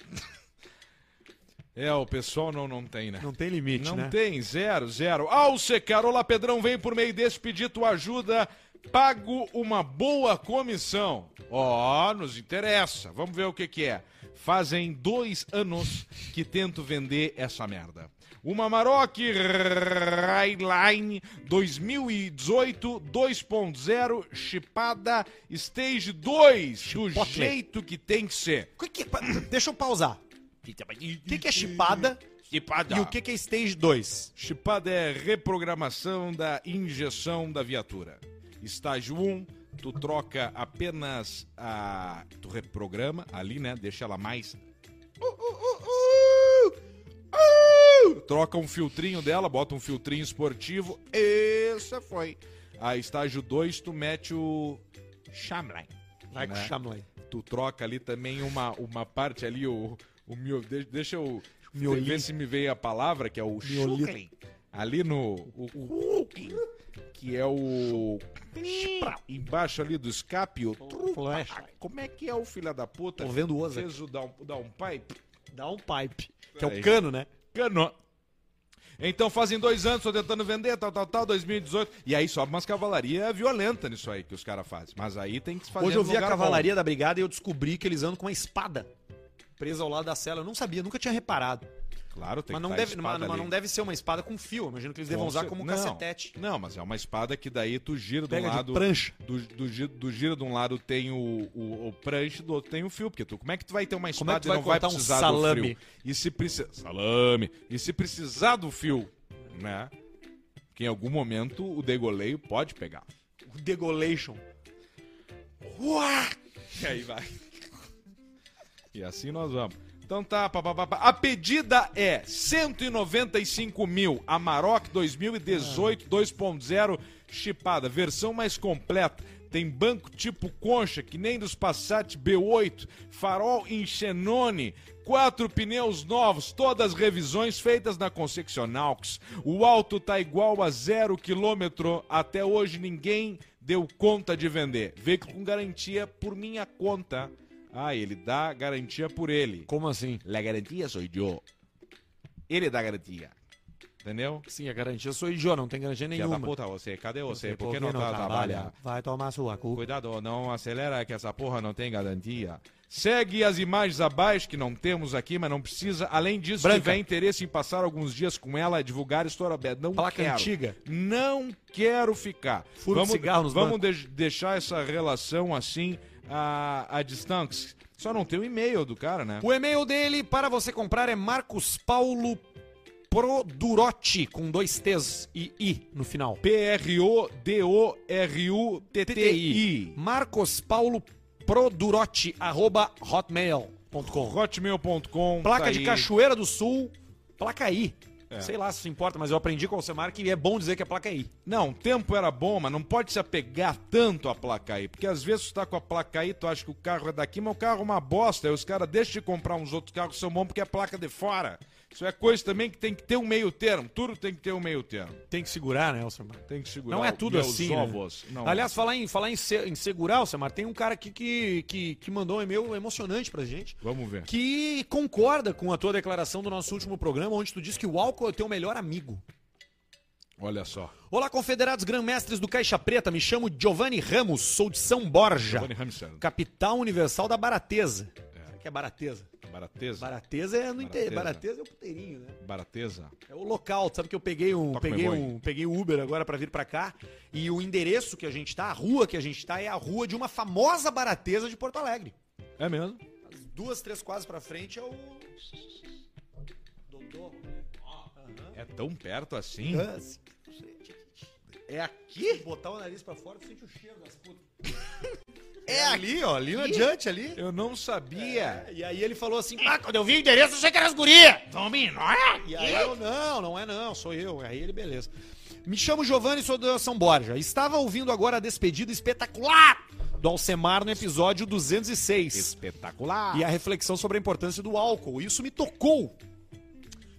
É, o pessoal não, não tem, né? Não tem limite, Não né? tem, zero, zero. Ao secar, olá Pedrão, vem por meio desse pedido ajuda, pago uma boa comissão. Ó, nos interessa, vamos ver o que que é. Fazem dois anos que tento vender essa merda. Uma Maroc Highline 2018 2.0 chipada Stage 2, do Chipotle. jeito que tem que ser. Que que é- Deixa eu pausar. O que, que é chipada Chipada. e o que, que é stage 2? Chipada é reprogramação da injeção da viatura. Estágio 1, tu troca apenas a. Tu reprograma ali, né? Deixa ela mais. Uh, troca um filtrinho dela, bota um filtrinho esportivo. Essa foi. Aí estágio 2, tu mete o Chamlain. Vai com né? Tu troca ali também uma, uma parte ali, o, o de- deixa eu ver se me veio a palavra, que é o. Schucklin. Ali no. O, o- que é o. Embaixo ali do escape, o. Flecha. Como é que é o filho da puta? Tô vendo o Oza. Fez o down, o downpipe? Dá um pipe. Que é o cano, né? Cano. Então fazem dois anos, tô tentando vender, tal, tal, tal, 2018. E aí sobe umas cavalaria violenta nisso aí que os caras fazem. Mas aí tem que se fazer Hoje eu vi a cavalaria da brigada e eu descobri que eles andam com uma espada presa ao lado da cela. Eu não sabia, nunca tinha reparado. Claro, tem Mas que não, a deve, espada mas, mas não deve ser uma espada com fio. Imagino que eles devam Com usar cer- como não, cacetete. Não, mas é uma espada que daí tu gira de Pega um de lado. prancha. Do, do, gi- do gira de um lado tem o, o, o pranche, do outro tem o fio. Porque tu, como é que tu vai ter uma Como é espada que tu e vai não vai cortar um precisar salame? do fio? E se precisa. Salame! E se precisar do fio, né? Que em algum momento o degoleio pode pegar. O Degolation. E aí vai. E assim nós vamos. Então tá, a pedida é 195 mil, Amarok 2018 2.0 chipada, versão mais completa. Tem banco tipo concha, que nem dos Passat B8, farol em xenone, quatro pneus novos, todas revisões feitas na Concessionaux. O alto tá igual a zero quilômetro, até hoje ninguém deu conta de vender. Veículo com garantia por minha conta. Ah, ele dá garantia por ele. Como assim? La garantia sou eu. Ele dá garantia. Entendeu? Sim, a garantia sou idiota, não tem garantia Filha da nenhuma. puta, você, cadê você? Sei Por que não, tá, trabalha? Vai tomar sua cu. Cuidado, não acelera que essa porra não tem garantia. Segue as imagens abaixo que não temos aqui, mas não precisa. Além disso, se Branca. tiver interesse em passar alguns dias com ela, divulgar história aberta. Não Placa quero. antiga. Não quero ficar. Furo de vamos cigarro nos vamos de- deixar essa relação assim a, a distância. Só não tem o e-mail do cara, né? O e-mail dele para você comprar é Marcos Paulo Produrotti, com dois T's e I no final. P-R-O-D-O-R-U-T-T-I. Marcos Paulo Produrotti, arroba hotmail.com. Hotmail.com. Placa tá de. Cachoeira do Sul, placa I. É. Sei lá se importa, mas eu aprendi com o Alcemar que é bom dizer que é placa I. Não, o tempo era bom, mas não pode se apegar tanto à placa aí. Porque às vezes tu tá com a placa aí, tu acha que o carro é daqui, mas o carro é uma bosta. Aí os caras deixam de comprar uns outros carros que são bons porque é placa de fora. Isso é coisa também que tem que ter um meio termo. Tudo tem que ter um meio termo. Tem que segurar, né, Alcemar? Tem que segurar Não é tudo assim. né? Não. Aliás, falar em, falar em, se- em segurar, Alcemar, tem um cara aqui que, que, que mandou um e-mail emocionante pra gente. Vamos ver. Que concorda com a tua declaração do nosso último programa, onde tu disse que o álcool é o teu melhor amigo. Olha só. Olá, confederados grã-mestres do Caixa Preta, me chamo Giovanni Ramos, sou de São Borja, capital universal da Barateza. Que é Barateza? Barateza. Barateza é no interior. Barateza. É o puteirinho, né? Barateza. É o local, sabe que eu peguei um, Toca peguei um, peguei o Uber agora pra vir pra cá e o endereço que a gente tá, a rua que a gente tá é a rua de uma famosa barateza de Porto Alegre. É mesmo? As duas, três quadras pra frente é o Dodô. É tão perto assim? É aqui? Botar o nariz pra fora, tu sente o cheiro das putas. É ali, ó, ali adiante ali. Eu não sabia. E aí ele falou assim, ah, Quando eu vi o endereço, eu achei que era as gurias. Vamos, não é? E aí eu, não, não é não, sou eu. Aí ele, beleza. Me chamo Giovanni, sou da São Borja. Estava ouvindo agora a despedida espetacular do Alcemar no episódio 206. Espetacular. E a reflexão sobre a importância do álcool. Isso me tocou.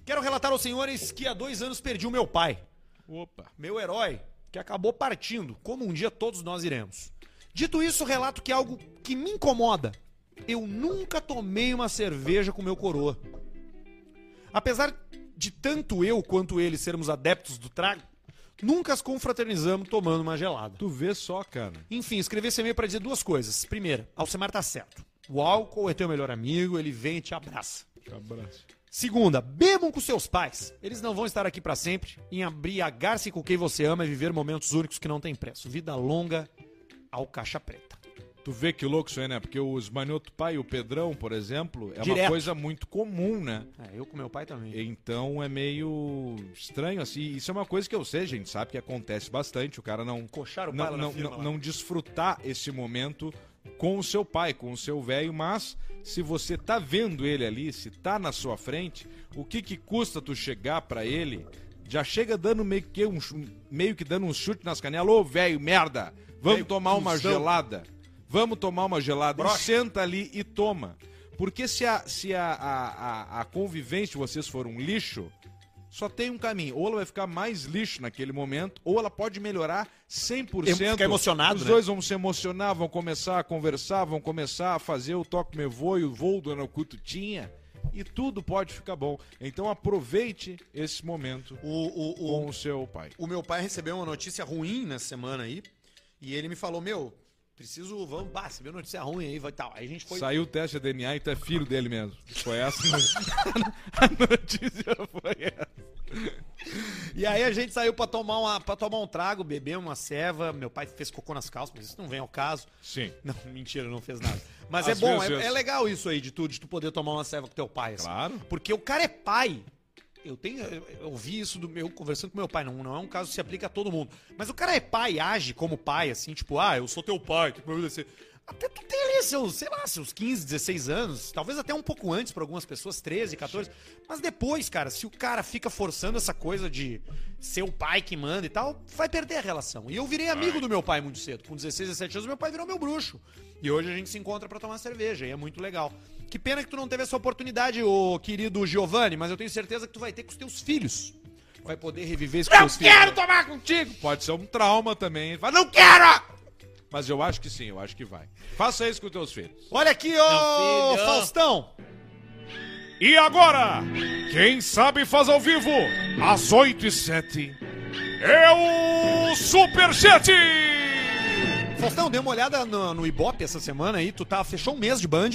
Quero relatar aos senhores que há dois anos perdi o meu pai, Opa. meu herói, que acabou partindo, como um dia todos nós iremos. Dito isso, relato que é algo que me incomoda. Eu nunca tomei uma cerveja com meu coroa. Apesar de tanto eu quanto ele sermos adeptos do trago, nunca as confraternizamos tomando uma gelada. Tu vê só, cara. Enfim, escrevi esse e-mail pra dizer duas coisas. Primeira, Alcemar tá certo. O álcool é teu melhor amigo, ele vem e te abraça. Abraço. Segunda, bebam com seus pais. Eles não vão estar aqui pra sempre. Embriagar-se com quem você ama e viver momentos únicos que não tem preço. Vida longa ao caixa preta. Tu vê que louco isso aí, né? Porque os Manioto Pai, o Pedrão, por exemplo, é Direto. uma coisa muito comum, né? É, eu com meu pai também. Então é meio estranho, assim. Isso é uma coisa que eu sei, a gente sabe que acontece bastante. O cara não. Coxar o pai Não, não, não, não desfrutar esse momento com o seu pai, com o seu velho, mas se você tá vendo ele ali, se tá na sua frente, o que que custa tu chegar pra ele? Já chega dando meio que um meio que dando um chute nas canelas, ô velho, merda, vamos tomar uma cuzão." gelada. Vamos tomar uma gelada. E Broxa. senta ali e toma. Porque se a, se a, a, a, a convivência de vocês for um lixo, só tem um caminho. Ou ela vai ficar mais lixo naquele momento, ou ela pode melhorar 100%. Ficar emocionado, Os né? dois vão se emocionar, vão começar a conversar, vão começar a fazer o toque me voe, o voo do Anacuto tinha. E tudo pode ficar bom. Então aproveite esse momento O, o, o, com o seu pai. o meu pai recebeu uma notícia ruim nessa semana aí. E ele me falou, meu, preciso, vamos, bah, recebeu notícia ruim aí, vai tal. Aí a gente foi. Saiu o teste de DNA e tu é filho dele mesmo. Foi essa. a notícia foi essa. E aí a gente saiu pra tomar, uma, pra tomar um trago, beber uma ceva. Meu pai fez cocô nas calças, mas isso não vem ao caso. Sim. Não, mentira, não fez nada. Mas Às é bom, vezes. é, é legal isso aí de tu, de tu poder tomar uma ceva com teu pai. assim. Claro. Porque o cara é pai. Eu tenho, ouvi isso do meu conversando com meu pai, não, não é um caso que se aplica a todo mundo. Mas o cara é pai, age como pai, assim, tipo, ah, eu sou teu pai, que me obedecer. Até tu tem ali seus, sei lá, seus 15, 16 anos, talvez até um pouco antes para algumas pessoas, 13, 14. Mas depois, cara, se o cara fica forçando essa coisa de ser o pai que manda e tal, vai perder a relação. E eu virei amigo do meu pai muito cedo. Com 16, 17 anos, meu pai virou meu bruxo. E hoje a gente se encontra pra tomar cerveja, e é muito legal. Que pena que tu não teve essa oportunidade, ô querido Giovanni, mas eu tenho certeza que tu vai ter com os teus filhos. Vai poder reviver isso com Eu teus filhos. quero tomar contigo! Pode ser um trauma também. Fala, não quero! Mas eu acho que sim, eu acho que vai. Faça isso com os teus filhos. Olha aqui, ô. Faustão. E agora, quem sabe faz ao vivo, às 8 e 7, é o Superchat! Faustão, dei uma olhada no, no Ibope essa semana aí, tu tá, fechou um mês de Band,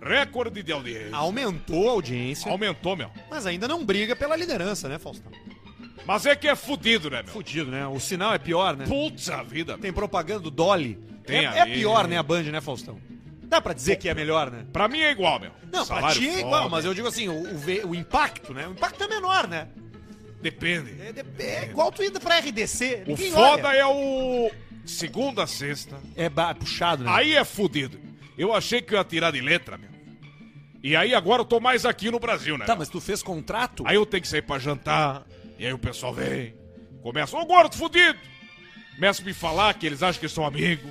Recorde de audiência. aumentou a audiência, Aumentou, meu. mas ainda não briga pela liderança, né, Faustão? Mas é que é fudido, né, meu? Fudido, né? O sinal é pior, né? Puta vida, meu. Tem propaganda do Dolly. Tem é, é pior, né, a Band, né, Faustão? Dá pra dizer que é melhor, né? Pra mim é igual, meu. Não, pra Salário ti é foda. igual, mas eu digo assim, o, o o impacto, né? O impacto é menor, né? Depende. É, de- é igual tu indo pra RDC. O foda olha. é o segunda a sexta. É puxado, né? Aí é fudido. Eu achei que eu ia tirar de letra, meu. E aí agora eu tô mais aqui no Brasil, né? Tá, meu? mas tu fez contrato? Aí eu tenho que sair pra jantar. E aí o pessoal vem. Começa, ô gordo fudido! Começa a me falar que eles acham que sou amigo.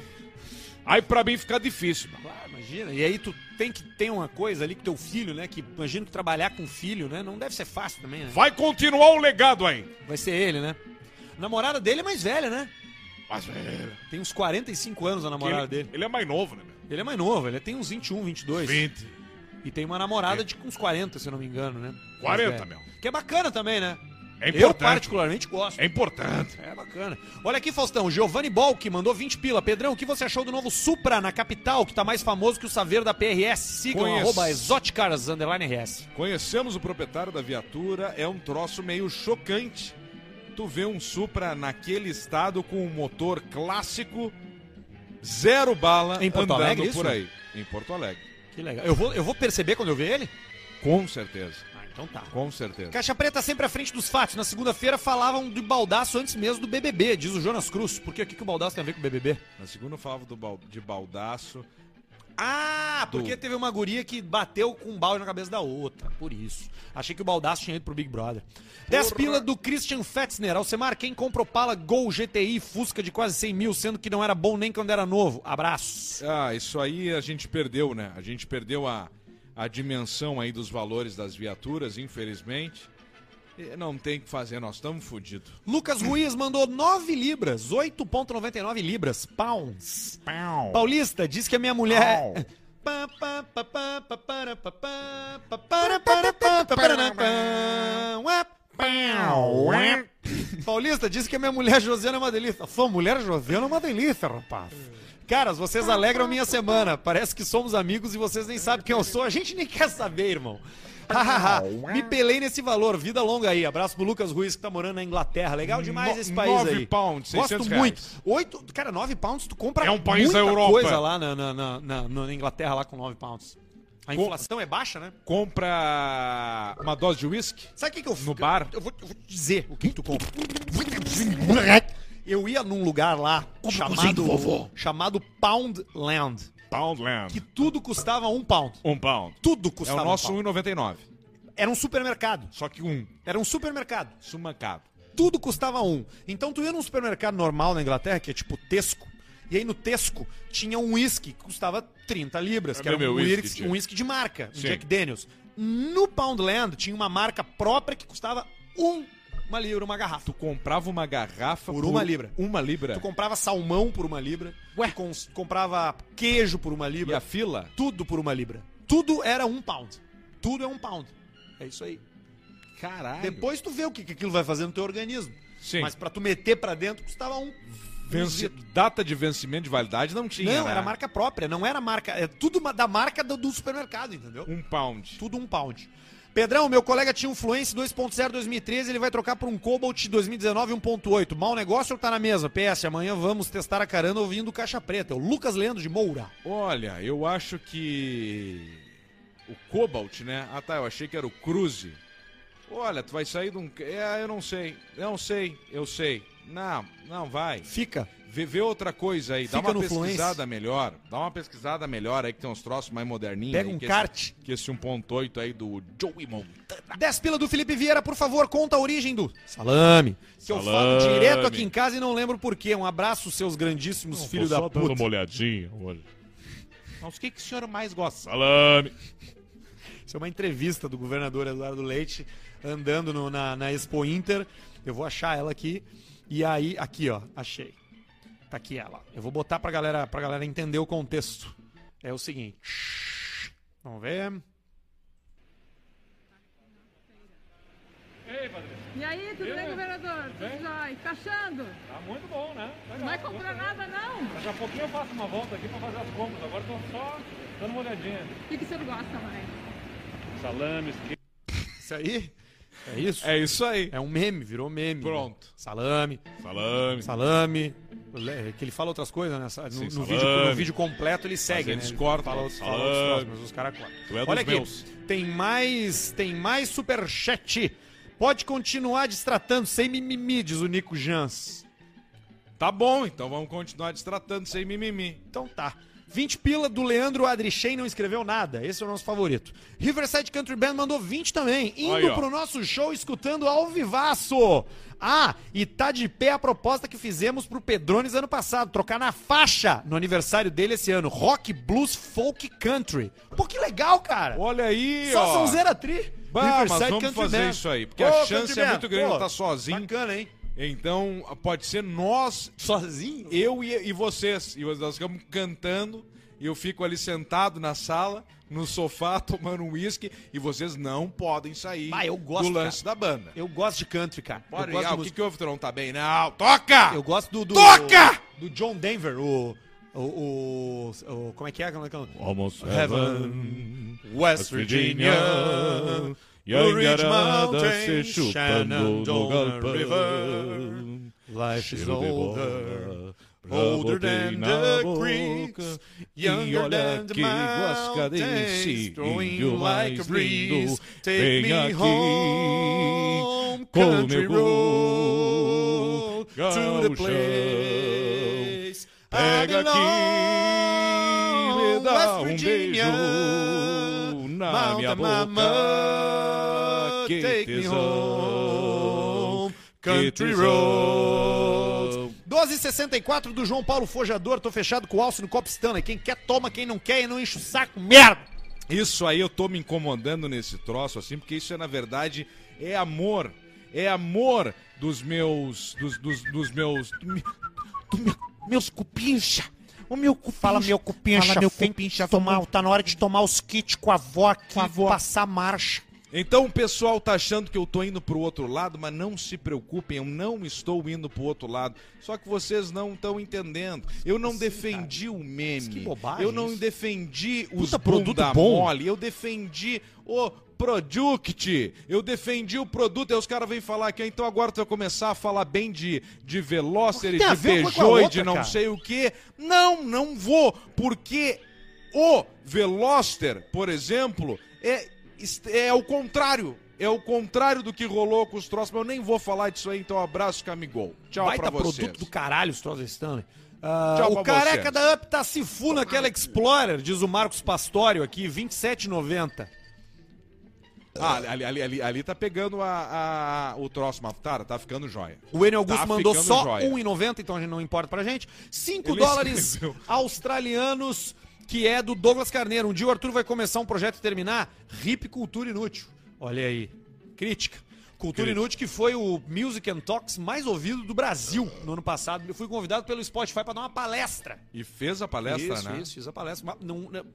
Aí pra mim fica difícil, meu. Claro, imagina. E aí tu tem que ter uma coisa ali com teu filho, né? Que imagina que trabalhar com filho, né? Não deve ser fácil também, né? Vai continuar o legado aí. Vai ser ele, né? A namorada dele é mais velha, né? Mas, velho. Tem uns 45 anos a namorada Ele, dele. ele é mais novo, né, meu? Ele é mais novo, ele tem uns 21, 22. 20. E tem uma namorada de uns 40, se eu não me engano, né? 40, Mais velha. meu. Que é bacana também, né? É Eu importante. particularmente gosto. É importante. É bacana. Olha aqui, Faustão, Giovanni Bolk mandou 20 pila. Pedrão, o que você achou do novo Supra na capital, que tá mais famoso que o Saveiro da PRS? Sigam Conheço. arroba exoticars, RS. Conhecemos o proprietário da viatura, é um troço meio chocante. Tu vê um Supra naquele estado com um motor clássico, zero bala, Em Porto Alegre, por aí. Em Porto Alegre. Que legal. Eu vou, eu vou perceber quando eu ver ele? Com certeza. Ah, então tá. Com certeza. Caixa Preta sempre à frente dos fatos. Na segunda-feira falavam de baldaço antes mesmo do BBB, diz o Jonas Cruz. Por que, o que, que o baldaço tem a ver com o BBB? Na segunda eu falava do bal- de baldaço. Ah, Do- porque teve uma guria que bateu com um balde na cabeça da outra. Por isso. Achei que o baldaço tinha ido pro Big Brother. 10 pila do Christian Fetzner. Alcemar, quem compra Opala Gol GTI Fusca de quase 100 mil, sendo que não era bom nem quando era novo? Abraço. Ah, isso aí a gente perdeu, né? A gente perdeu a, a dimensão aí dos valores das viaturas, infelizmente. E não tem o que fazer, nós estamos fodidos. Lucas Ruiz mandou 9 libras, 8,99 libras, pounds. Paulista diz que a minha mulher. Paulista disse que a minha mulher Josiana é uma delícia. Sua mulher Josiana é uma delícia, rapaz. Caras, vocês alegram minha semana. Parece que somos amigos e vocês nem sabem quem eu sou. A gente nem quer saber, irmão. Me pelei nesse valor. Vida longa aí. Abraço pro Lucas Ruiz que tá morando na Inglaterra. Legal demais No- esse país nove aí. pounds, Gosto 600 muito. reais. Oito, cara, 9 pounds tu compra É um país muita da Europa. coisa lá na, na, na, na- na Inglaterra lá com 9 pounds. A Com- inflação é baixa, né? Compra uma dose de whisky. Sabe o que, que eu No bar? Eu vou, eu vou te dizer o que, que tu compra. Eu ia num lugar lá chamado, chamado Poundland, Poundland. que tudo custava um pound. Um pound. Tudo É custava o nosso um pound. 1,99. Era um supermercado. Só que um. Era um supermercado. Sumancado. Tudo custava um. Então tu ia num supermercado normal na Inglaterra, que é tipo Tesco. E aí no Tesco tinha um whisky que custava 30 libras, É que era meu um Jack. um whisky de marca, um Sim. Jack Daniels. No Poundland tinha uma marca própria que custava um, uma libra, uma garrafa. Tu comprava uma garrafa Por uma libra. Uma libra. Tu comprava salmão por uma libra, tu cons- comprava queijo por uma E libra, a fila? tudo por uma libra. Tudo era um pound. Tudo é um pound. É isso aí. Caralho. Depois tu vê o que, que aquilo vai fazer no teu organismo. Sim. Mas pra tu meter pra dentro custava um. Venci- Data de vencimento de validade não tinha. Não, né? era marca própria, não era marca. É tudo da marca do, do supermercado, entendeu? Um pound. Tudo um pound. Pedrão, meu colega tinha um Fluence 2.0 2013, ele vai trocar por um Cobalt 2019 1.8. Mau negócio ou tá na mesa? PS, amanhã vamos testar a carana ouvindo Caixa Preta. É o Lucas Leandro de Moura. Olha, eu acho que. O Cobalt, né? Ah tá, eu achei que era o Cruze. Olha, tu vai sair de um. É, eu não sei. Eu não sei, eu sei. Não, não, vai. Fica. Vê, vê outra coisa aí. Dá Fica uma no pesquisada Fluence. melhor. Dá uma pesquisada melhor aí que tem uns troços mais moderninhos. Pega aí, um que kart. Esse, que esse 1.8 aí do Joey Montana. 10 pila do Felipe Vieira, por favor, conta a origem do salame. Que eu falo Salame. direto aqui em casa e não lembro por quê. Um abraço, seus grandíssimos filhos da puta. olhadinha hoje. Mas o que, que o senhor mais gosta? Salame. Isso é uma entrevista do governador Eduardo Leite andando no- na, na Expo Inter. Eu vou achar ela aqui. E aí, aqui ó, achei. Tá aqui ela. Eu vou botar pra galera, pra galera entender o contexto. É o seguinte. Vamos ver. E aí, tudo bem, governador? Tudo jóia? Tá achando? Tá muito bom, né? Não vai comprar nada, não? Daqui a pouquinho eu faço uma volta aqui pra fazer as compras. Agora tô só dando uma olhadinha. O que, que o senhor gosta mais? Salames, que... Isso aí? É isso? É isso aí. É um meme, virou meme. Pronto. né? Salame, Salame. salame. Que ele fala outras coisas, né? No, Sim, no vídeo, no vídeo completo ele segue, eles né? Ele cortam, Fala, outros- fala outros troços, mas os caras cortam. É Olha aqui, meus. tem mais, tem mais superchat. Pode continuar destratando sem mimimi, diz o Nico Jans. Tá bom, então vamos continuar destratando sem mimimi. Então tá. 20 pila do Leandro Adrichen não escreveu nada. Esse é o nosso favorito. Riverside Country Band mandou 20 também. Indo Aí, ó. pro nosso show escutando ao vivaço. Ah, e tá de pé a proposta que fizemos pro Pedrones ano passado. Trocar na faixa no aniversário dele esse ano. Rock, blues, folk, country. Pô, que legal, cara. Olha aí, Só ó. são zero tri. Bah, mas vamos fazer isso aí, porque a chance é muito grande de estar sozinho. Bacana, hein? Então, pode ser nós, Sozinho? eu e, e vocês. E nós ficamos cantando, e eu fico ali sentado na sala, no sofá, tomando um uísque, e vocês não podem sair Ah, eu gosto, do lance da banda. Eu gosto de country, cara. Pode eu gosto ah, de o que, que houve, não tá bem? Não, toca! Eu gosto do. do Toca! Do John Denver, o. O. o, o- como é que é? Como é que é? Almost Heaven, West Virginia, Mountain, se chupando no galpão. Life is older, older than the creeks, younger than the mountains, throwing like a breeze. Take me home, country road, to the place. Pega aqui, me dá um beijo na minha Mountain boca. Mama, Que take me home, country road. 12,64 do João Paulo Fojador. Tô fechado com o alce no copo Stanley. Quem quer, toma. Quem não quer, e não enche o saco. Merda! Isso aí eu tô me incomodando nesse troço, assim, porque isso é, na verdade, é amor. É amor dos meus. dos, dos, dos meus. do do meu- meus cupincha. O meu cupincha. Fala meu cupincha, Fala, meu cupincha, tomar, tá na hora de tomar os kits com a avó aqui, Com a avó. passar marcha. Então o pessoal tá achando que eu tô indo pro outro lado, mas não se preocupem, eu não estou indo pro outro lado. Só que vocês não estão entendendo. Eu não defendi o meme. que bobagem eu não isso. defendi os Puta produto bom. mole. Eu defendi o Product. Eu defendi o produto. Aí os caras vêm falar aqui, então agora tu vai começar a falar bem de, de Veloster, de Peugeot e de não cara? sei o que. Não, não vou, porque o Veloster, por exemplo, é, é o contrário. é o contrário do que rolou com os troços, mas eu nem vou falar disso aí, então abraço, Camigol. Tchau Baita pra vocês. produto do caralho, os troços Stanley. Ah, Tchau o careca vocês. da Up tá se fu naquela Explorer, diz o Marcos Pastório aqui, 27,90. Ah, ali, ali, ali, ali tá pegando a, a- o troço, mas tá, tá ficando jóia. O Enio Augusto Tá mandou só jóia. 1,90, então a gente não importa pra gente. 5 Ele dólares escreveu. australianos, que é do Douglas Carneiro. Um dia o Arthur vai começar um projeto e terminar. Hip Cultura Inútil. Olha aí. Crítica. Cultura Crítica. Inútil, que foi o Music and Talks mais ouvido do Brasil no ano passado. Eu fui convidado pelo Spotify pra dar uma palestra. E fez a palestra, isso, né? isso, fiz a palestra. Não- não-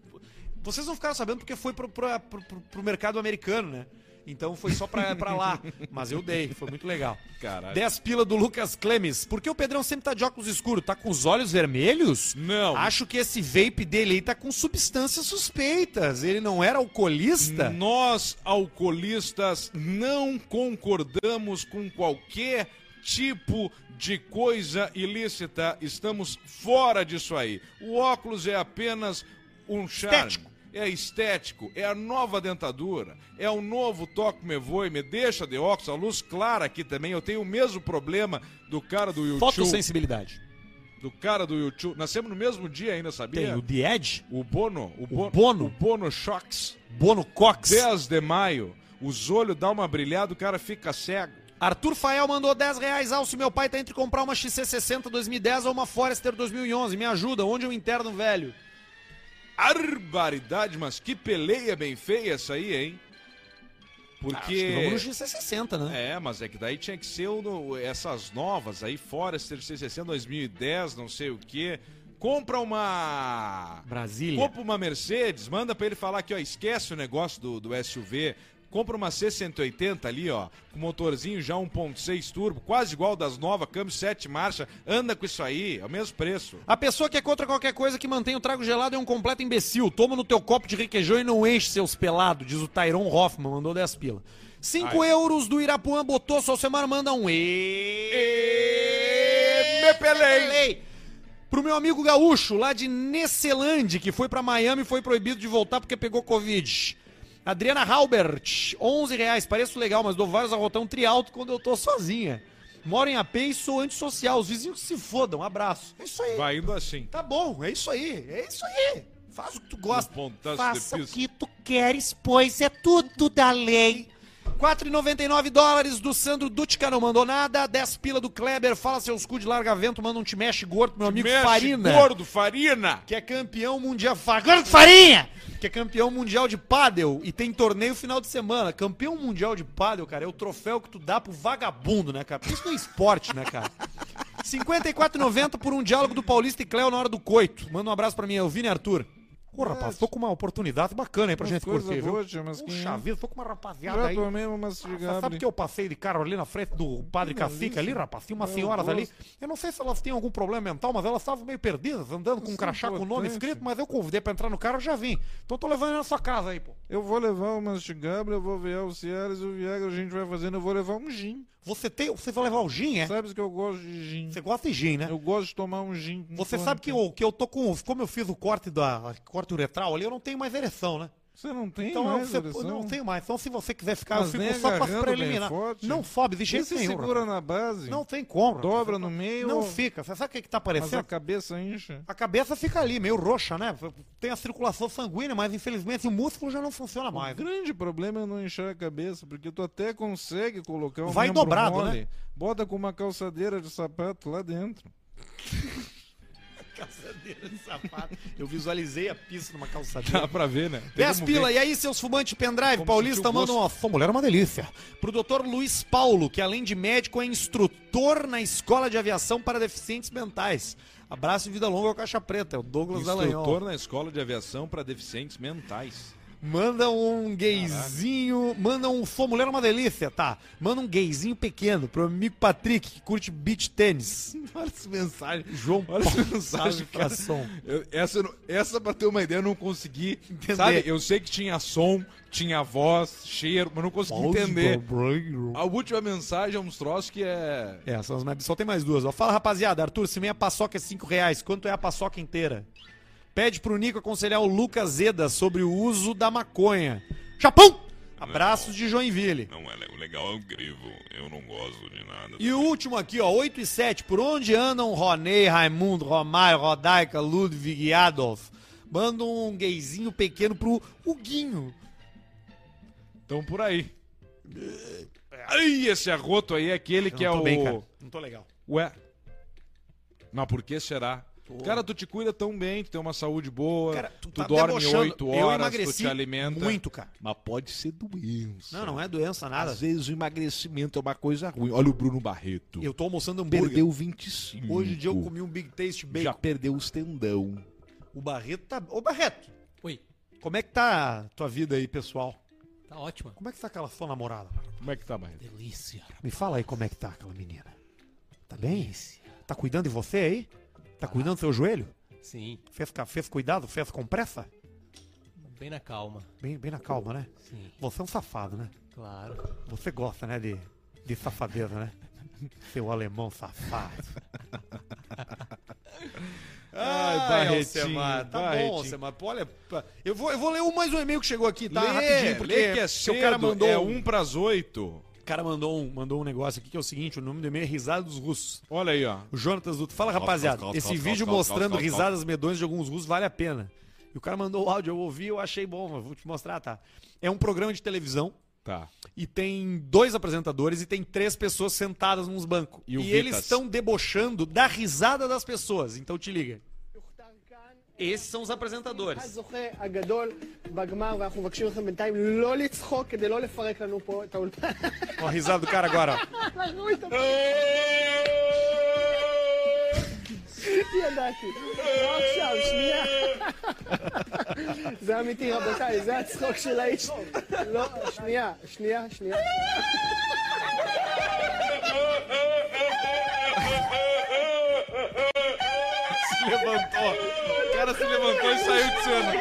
vocês não ficaram sabendo porque foi pro, pro, pro, pro mercado americano, né? Então foi só pra, pra lá. Mas eu dei, foi muito legal. Caralho. 10 pila do Lucas Clemes. Por que o Pedrão sempre tá de óculos escuros? Tá com os olhos vermelhos? Não. Acho que esse vape dele aí tá com substâncias suspeitas. Ele não era alcoolista? Nós, alcoolistas, não concordamos com qualquer tipo de coisa ilícita. Estamos fora disso aí. O óculos é apenas um charme. Estético. É estético, é a nova dentadura, é o novo toque me voe, me deixa de óculos, a luz clara aqui também. Eu tenho o mesmo problema do cara do YouTube. Fotossensibilidade. Do cara do YouTube. Nascemos no mesmo dia ainda, sabia? Tem o The Edge, O Bono, o, Bo- Bono. o Bono Shocks. Bono Cox. 10 de maio, os olhos dão uma brilhada, o cara fica cego. Arthur Fael mandou 10 reais. Alce, meu pai tá entre comprar uma XC60 2010 ou uma Forester 2011. Me ajuda, onde eu interno velho? Barbaridade, mas que peleia bem feia essa aí, hein? Acho que vamos Porque. no XC60, né? É, mas é que daí tinha que ser no- essas novas aí, Forester C60 2010, não sei o quê. Compra uma. Brasília. Compra uma Mercedes, manda pra ele falar aqui, ó, esquece o negócio do, do SUV. Compra uma C180 ali, ó, com motorzinho já 1.6 turbo, quase igual das novas, câmbio 7 marcha, anda com isso aí, é o mesmo preço. A pessoa que é contra qualquer coisa que mantém o trago gelado é um completo imbecil. Toma no teu copo de requeijão e não enche seus pelados, diz o Tyron Hoffman, mandou 10 pila. 5 Ai. euros do Irapuã botou, só semana manda um e... Me pelei! Pro meu amigo gaúcho, lá de Nesselande, que foi pra Miami e foi proibido de voltar porque pegou Covid. Adriana Halbert, 11 reais. Pareço legal, mas dou vários arrotão trialto quando eu tô sozinha. Moro em AP e sou antissocial. Os vizinhos que se fodam. Um abraço. É isso aí. Vai indo assim. Tá bom, é isso aí. É isso aí. Faz o que tu gosta. Faça o que tu queres, pois é tudo da lei. 4,99 dólares do Sandro Dutka não mandou nada. 10 pila do Kleber. Fala seus cu de larga vento. Manda um te mexe gordo meu amigo Mexe, Farina. gordo, Farina! que é campeão mundial. Fa- Gordo Farinha! Que é campeão mundial de pádel e tem torneio final de semana. Campeão mundial de pádel, cara, é o troféu que tu dá pro vagabundo, né, cara? Porque isso não é esporte, né, cara? 54,90 por um diálogo do Paulista e Cléo na hora do coito. Manda um abraço pra mim, Elvine e Arthur. Ô, rapaz, tô com uma oportunidade bacana aí pra gente coisa curtir, viu? boa, tia, mas Puxa vida, tô com uma rapaziada Já aí. tomei uma Você mastigada. sabe que eu passei de carro ali na frente do Padre Cacique ali, rapaz? Tinha umas senhoras ali. Eu não sei se elas tinham algum problema mental, mas elas estavam meio perdidas, andando com um Isso é crachá com o nome escrito, mas eu convidei pra entrar no carro e já vim. Então tô levando ele na sua casa aí, pô. Eu vou levar o mastigable, eu vou ver o Cialis e o Viagra, a gente vai fazendo, eu vou levar um gin. Você tem. Você vai levar o gin, é? Sabes que eu gosto de gin. Você gosta de gin, né? Eu gosto de tomar um gin. Você sabe que eu, que eu tô com. Como eu fiz o corte da. corte uretral ali, eu não tenho mais ereção, né? Você não tem Então mais você, não tenho mais. Então se você quiser ficar, Mas eu fico só pra agarrando bem preliminar. forte. Não sobe de E jeito se nenhum. segura rapaz. na base? Não tem como. Dobra no meio Não ou- fica. Você sabe o que, que tá Mas a cabeça incha. A cabeça fica ali, meio roxa, né? Tem a circulação sanguínea, mas infelizmente o músculo já não funciona O mais. grande problema é não inchar a cabeça, porque tu até consegue colocar um Vai dobrado, mole, né? Bota com uma calçadeira de sapato lá dentro. Calçadeira de sapato. Eu visualizei a pista numa calçadeira. Dá pra ver, né? Tem 10 como pila, ver. e aí, seus fumantes pendrive, Como Paulista manda uma. Sua mulher é uma delícia. Pro doutor Luiz Paulo, que além de médico é instrutor na escola de aviação para deficientes mentais. Abraço e vida longa ao Caixa Preta, é o Douglas Dallagnol. Instrutor na escola de aviação para deficientes mentais. Manda um gayzinho. Manda um. Sua mulher é uma delícia, tá? Manda um gayzinho pequeno pro amigo Patrick, que curte beach tênis. Olha essa mensagem. João Olha essa mensagem, cara. Ficação. Eu- essa, essa, pra ter uma ideia, eu não consegui. Entender. Sabe, eu sei que tinha som, tinha voz, cheiro, mas não consegui entender. A última mensagem é uns troços que é. É, são mais... Só tem mais duas. Ó. Fala, rapaziada. Arthur, se meia paçoca é 5 reais, quanto é a paçoca inteira? Pede pro Nico aconselhar o Lucas Zeda sobre o uso da maconha. Japão! Abraços de Joinville. Não é o legal é o grivo. Eu não gosto de nada. E o último aqui, ó, 8 e 7. Por onde andam Ronei, Raimundo, Romário, Rodaica, Ludwig e Adolf? Manda um gayzinho pequeno pro Huguinho. Então por aí. Ai, esse arroto aí é aquele que é não tô o. bem, cara. Não tô legal. Ué. Mas por que será? Cara, tu te cuida tão bem, tu tem uma saúde boa, Cara, tu, tá dorme debochando. oito Eu horas, tu emagreci te alimenta. muito, cara. Mas pode ser doença. Não, não é doença, nada. Às vezes o emagrecimento é uma coisa ruim. Olha o Bruno Barreto. Eu tô almoçando hambúrguer. Perdeu 25. Hoje em dia eu comi um Big Taste Bacon. Já perdeu os tendão. O Barreto tá... Ô, Barreto, Oi, como é que tá a tua vida aí, pessoal? tá ótima. Como é que tá aquela sua namorada? Como é que tá, Barreto? Delícia. Me fala aí como é que tá aquela menina. Tá bem? Tá cuidando de você aí? Tá cuidando do seu joelho? Sim, Fez, fez cuidado? Fez com pressa? bem na calma. Bem, bem na calma, né? Sim, Você é um safado, né? claro. Você gosta, né, de, de safadeza, né? Seu alemão safado. Ai, Barretinho. Alcemar, Tá bom, Barretinho. Alcemar. Pô, Olha, eu vou, eu vou ler um, mais um e-mail que chegou aqui, tá? Lê, Rapidinho, porque, lê que é cedo, o cara mandou é um, um pras oito. O cara mandou um, mandou um negócio aqui que é o seguinte, o nome do e-mail é Risada dos Russos. Olha aí, ó. O Jonatas Duto. Fala, rapaziada. Esse vídeo mostrando risadas medonhas de alguns russos vale a pena. E o cara mandou o áudio, eu ouvi, eu achei bom, eu vou te mostrar, tá? É um programa de televisão Tá. e tem dois apresentadores e tem três pessoas sentadas nos bancos. E E, eles estão debochando da risada das pessoas. Então te liga. Esses são os apresentadores. הזוכה הגדול בגמר, ואנחנו מבקשים מכם בינתיים לא לצחוק כדי לא לפרק לנו פה את האולפן. Ó, a risada do cara agora, ó. אנחנו איתו. ידעתי. לא עכשיו, שנייה. זה אמיתי, רבותיי, זה הצחוק של האיש. לא, שנייה, שנייה, שנייה. Se levantou. cara se levantou e saiu de cena.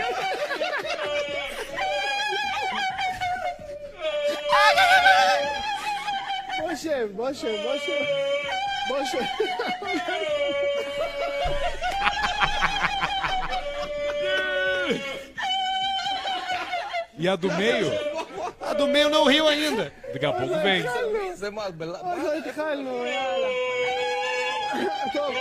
Boche, boche, boche. Boche. E a do meio? A do meio não riu ainda. Daqui a pouco vem. טוב,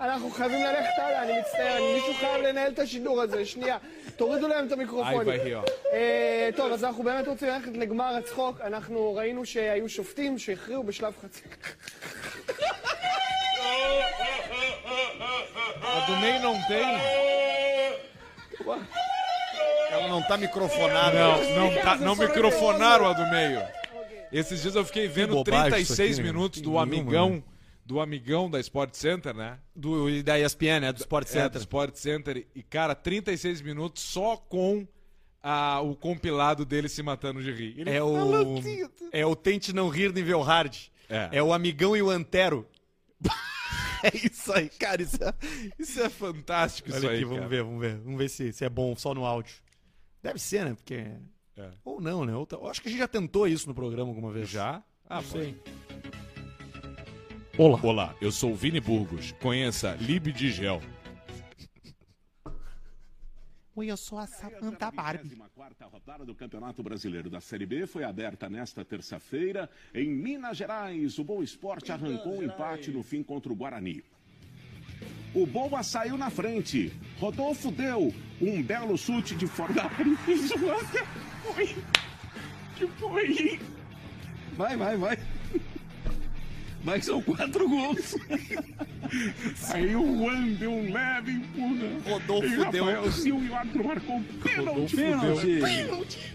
אנחנו חייבים ללכת הלאה, אני מצטער, מישהו חייב לנהל את השידור הזה, שנייה. תורידו להם את המיקרופונים. ó. אה, טוב, אז אנחנו באמת רוצים ללכת לגמר הצחוק. אנחנו ראינו שהיו שופטים שהכריעו בשלב חצי... Meio não tem? Ela não tá microfonada. Não, não, tá, não microfonaram a do meio. Esses dias eu fiquei vendo bobagem isso 36 aqui, né? minutos do Nenhuma, amigão, né? do amigão da Sport Center, né? Do, e da ESPN, né? Do Sport É, do Center. Sport Center. E, cara, 36 minutos só com a, o compilado dele se matando de rir. Ele É o. É o Tente Não Rir nível hard. É. É o Amigão e o Antero. É isso aí, cara. Isso é, isso é fantástico, isso Olha aí, aqui, vamos cara. ver, vamos ver. Vamos ver se, se é bom só no áudio. Deve ser, né? Porque. É. Ou não, né? Ou tá- eu acho que a gente já tentou isso no programa alguma vez. Já? Ah, sei. Olá. Olá, eu sou o Vini Burgos. Conheça Lib de Gel. Oi, eu sou a Samanta Barbie. A quarta rodada do Campeonato Brasileiro da Série B foi aberta nesta terça-feira em Minas Gerais. O Boa Esporte arrancou um empate no fim contra o Guarani. O Boa saiu na frente. Rodolfo deu um belo chute de fora da área. Foi. Que foi? Vai, vai, vai. Vai, são quatro gols. Aí o Juan deu um leve empurra. Rodolfo e deu- Rafael Silva e o árbitro marcou um pênalti. Pênalti. Pênalti.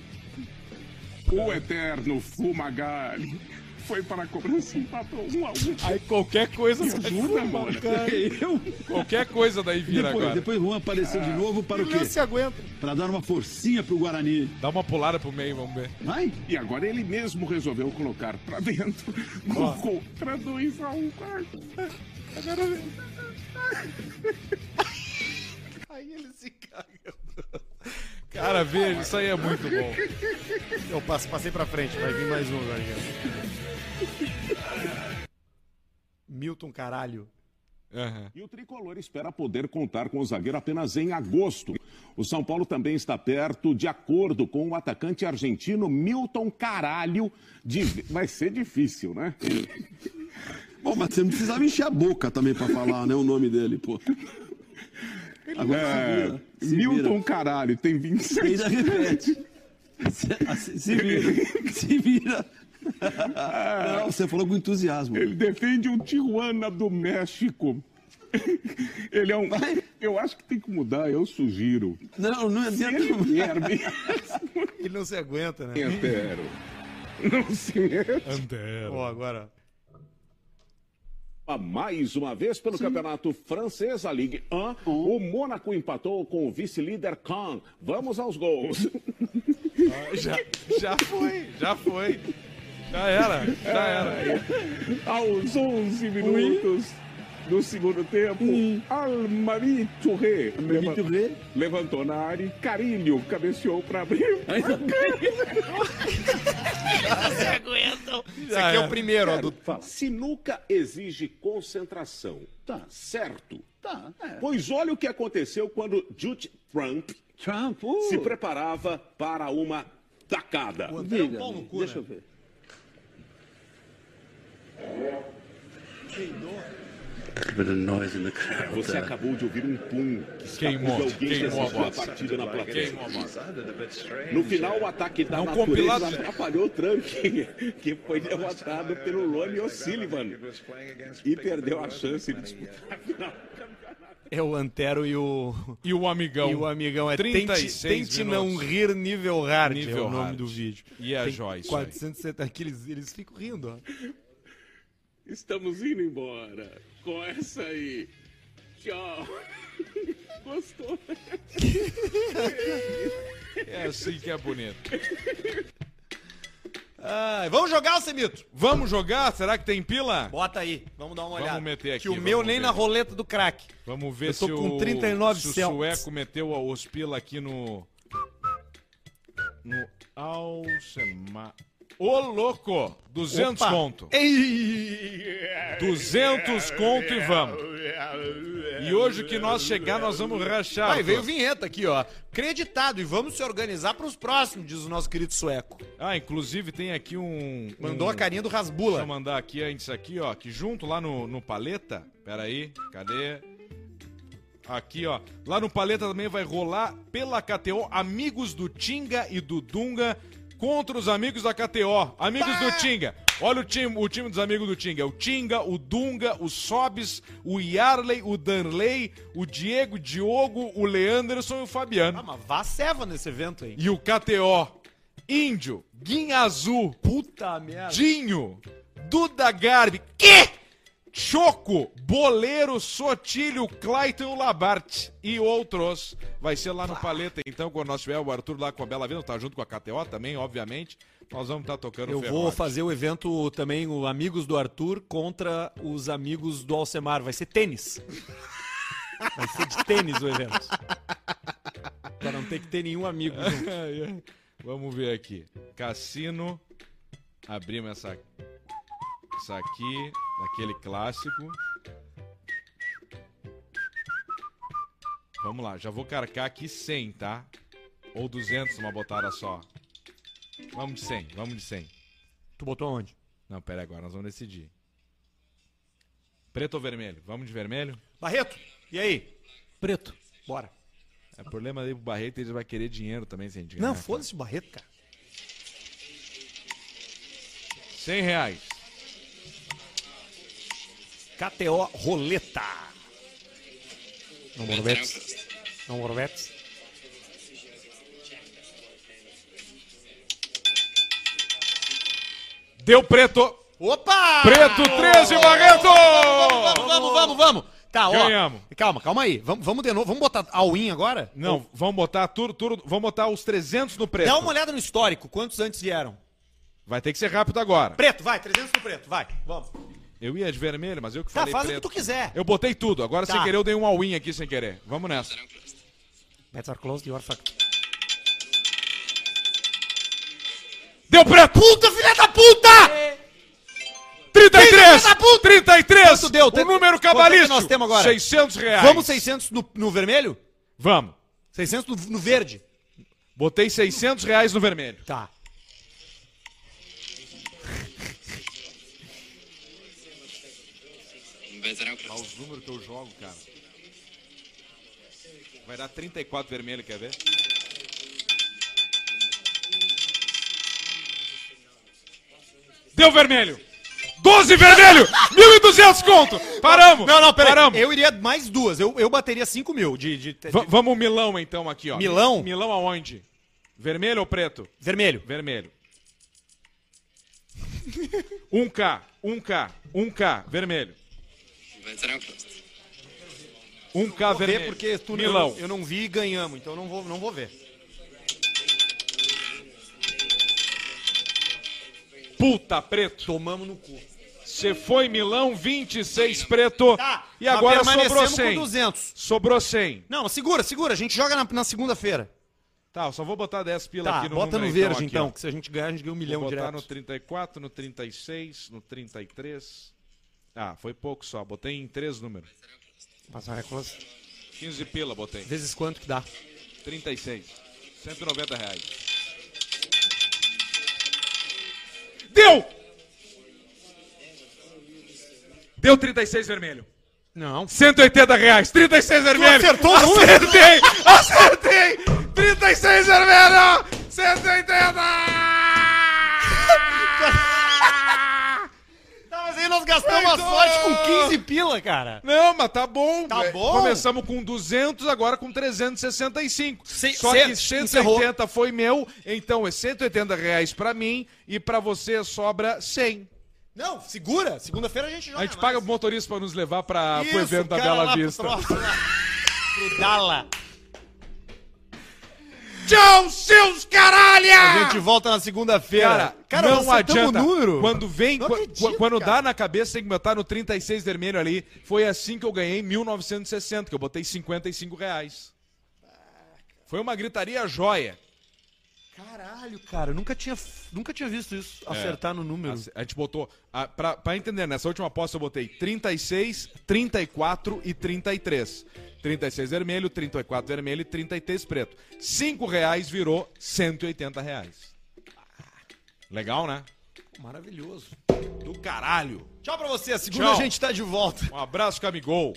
O eterno Fumagalli foi para a cobrança e empatou um a um. Aí qualquer coisa ajuda, fora, mano. cara. Eu? Qualquer coisa daí vira Depois, agora. depois o Juan apareceu de novo para o quê? Se aguenta. Para dar uma forcinha pro Guarani. Dá uma pulada pro meio, vamos ver. Vai? E agora ele mesmo resolveu colocar para dentro. Colocou para dois a um. Agora Aí ele se caga. Cara, veja, isso aí é muito bom. Eu passo, passei pra frente, vai vir mais um agora. Milton Caralho. Aham. E o tricolor espera poder contar com o zagueiro apenas em agosto. O São Paulo também está perto, de acordo com o atacante argentino Milton Caralho. De... Vai ser difícil, né? Bom, mas você não precisava encher a boca também pra falar, né, o nome dele, pô. Agora É, se vira. Se Milton vira. Caralho, tem 26 Ainda repete. Se, se vira. Se vira. Não, você falou com entusiasmo. Ele defende o Tijuana do México. Ele é um. Eu acho que tem que mudar, eu sugiro. Não, não ele vier mesmo, Ele não se aguenta, né? Antero. Não se mete. Ó, agora. Ah, Mais uma vez pelo campeonato francês, a Ligue 1, o Mônaco empatou com o vice-líder Caen. Vamos aos gols. Já, já foi, já foi. Já era, já era. Aos 11 minutos do segundo tempo, Almari Touré leva- Touré. levantou na área e Carilho cabeceou para abrir. Esse aqui é o primeiro, ó. Do... Fala, Sinuca exige concentração. Tá certo. Tá, é. Pois olha o que aconteceu quando Jude Trump Trump, uh, se preparava para uma tacada. diga, pau no cu, deixa né? eu ver. Você acabou de ouvir um pum que Queimou, de alguém que queimou a assistiu a bola. partida na plateia. Queimou a bola. No final, o ataque da É um natureza compilado atrapalhou o Trump, que foi derrotado pelo Lonnie O'Sullivan e perdeu a chance de disputar a final. É o Antero e o. E o amigão. E o amigão é 36 tente, tente não rir nível hard, Nível é o nome hard. do vídeo. E a Tem Joyce. 470 aqui, eles, eles ficam rindo, ó. Estamos indo embora com essa aí. Tchau. Gostou? É assim que é bonito. Ai, vamos jogar, Semito? Vamos jogar? Será que tem pila? Bota aí, vamos dar uma Vamos olhada. meter aqui, Que o vamos meu nem ver. na roleta do crack. Vamos ver Eu tô se com o, 39 se o sueco meteu os pila aqui no... No Alcemar. Ô, louco! 200 Opa. conto. Ei! 200 conto e vamos. E hoje que nós chegar, nós vamos rachar. Aí veio vinheta aqui, ó. Creditado. E vamos se organizar para os próximos, diz o nosso querido sueco. Ah, inclusive tem aqui um... Mandou um... a carinha do Deixa eu Rasbula. mandar aqui antes aqui, ó, que junto lá no, no Paleta, pera aí, cadê? Aqui, ó, lá no Paleta também vai rolar pela KTO Amigos do Tinga e do Dunga contra os amigos da KTO. Amigos do Tinga. Olha o time, o time dos amigos do Tinga. O Tinga, o Dunga, o Sobis, o Yarley, o Danley, o Diego, o Diogo, o Leanderson e o Fabiano. Ah, mas vá ceva nesse evento aí. E o KTO Índio, Guinha Azul, Puta merda. Dinho, Duda Garbi, que? Choco, Boleiro, Sotilho, Clayton Labarte e outros. Vai ser lá no Paleta, então, quando nós tiver o Arthur lá com a Bela Vida, tá junto com a KTO também, obviamente. Nós vamos estar tocando Eu o vou Ferrote. fazer o evento também, o Amigos do Arthur contra os amigos do Alcemar. Vai ser tênis. Vai ser de tênis o evento. pra não ter que ter nenhum amigo junto. Vamos ver aqui. Cassino. Abrimos essa, essa aqui, daquele clássico. Vamos lá, já vou carcar aqui 100, tá? Ou 200 uma botada só. Vamos de 100, vamos de 100. Tu botou onde? Não, pera aí, agora, nós vamos decidir. Preto ou vermelho? Vamos de vermelho? Barreto, e aí? Preto. Bora. É problema aí pro Barreto, ele vai querer dinheiro também sem dinheiro. Não, foda-se o Barreto, cara. 100 reais. KTO Roleta. Não morbetes. Não morbetes. Deu preto! Opa! Preto 13, Barreto! Vamos, vamos, vamos, vamos. Tá, ó. Ganhamos. Calma, calma aí. Vamos, vamos de novo. Vamos botar all-in agora? Não, vamos botar tudo, tudo, vamos botar os 300 no preto. Dá uma olhada no histórico. Quantos antes vieram? Vai ter que ser rápido agora. Preto, vai. 300 no preto. Vai. Vamos. Eu ia de vermelho, mas eu que Tá, falei faz o preto. que tu quiser. Eu botei tudo. Agora, Tá. sem querer, eu dei um all-in aqui sem querer. Vamos nessa. Bets are closed, you are fucked. Deu preto! Puta, filha da puta! 33! 33! Filha da puta! 33! Quanto deu? O Tem- número quanto é que cabalístico. nós temos agora? 600 reais. Vamos 600 no, no vermelho? Vamos. 600 no, no verde. Botei 600 reais no vermelho. Tá. Olha os números que eu jogo, cara. Vai dar 34 vermelho, quer ver? Deu vermelho! 12 vermelho! 1.200 conto! Paramos! Não, não, peraí. Paramos! Eu iria mais duas. Eu, eu bateria 5 mil de, de, de- Va- vamos Milão então aqui, ó. Milão? Milão aonde? Vermelho ou preto? vermelho. Vermelho. 1K, 1K, 1K, vermelho. 1K Vou ver vermelho. porque tu, Milão. Eu, não- eu não vi e ganhamos, então eu não vou, não vou ver. Puta preto. Tomamos no cu. Você foi Milão, 26 preto. Tá, e agora sobrou permanecemos 100. com 200. Sobrou 100. Não, segura, segura. A gente joga na, na segunda-feira. Tá, eu só vou botar 10 pila Tá, aqui no bota no verde aqui, então, que se a gente ganhar, a gente ganha um milhão Vou botar direto. no 34, no 36, no 33. Ah, foi pouco só. Botei em três números. Passar recurso. 15 pila botei. Vezes quanto que dá? 36. 190 reais. Deu! Deu 36 vermelho. Não. 180 reais. 36 vermelho. acertou o número? Acertei! Acertei! 36 vermelho! 180! Nós gastamos a sorte com 15 pila, cara. Não, mas tá bom. Tá É, bom. Começamos com 200, agora com 365. Se- Só que 180 foi meu, então é 180 reais pra mim e pra você sobra 100. Não, segura. Segunda-feira a gente joga A gente mais. paga o motorista pra nos levar pra, pro Isso, evento da Bela pro Vista. lá. Pro Dala. Tchau, seus caralha! A gente volta na segunda-feira. Cara, não nós acertamos adianta. o número. Quando vem, Não acredito, qu- quando cara. dá na cabeça, tem que botar no 36 vermelho ali. Foi assim que eu ganhei 1960, que eu botei 55 reais. Foi uma gritaria joia. Caralho, cara, eu nunca tinha, nunca tinha visto isso. Acertar no número. Assim, A gente botou. A, pra, pra entender, nessa última aposta eu botei 36, 34 e 33. 36 vermelho, 34 vermelho e 33 preto. 5 reais virou 180 reais. Legal, né? Maravilhoso. Do caralho. Tchau pra você. A segunda Tchau. a gente tá de volta. Um abraço, Camigol.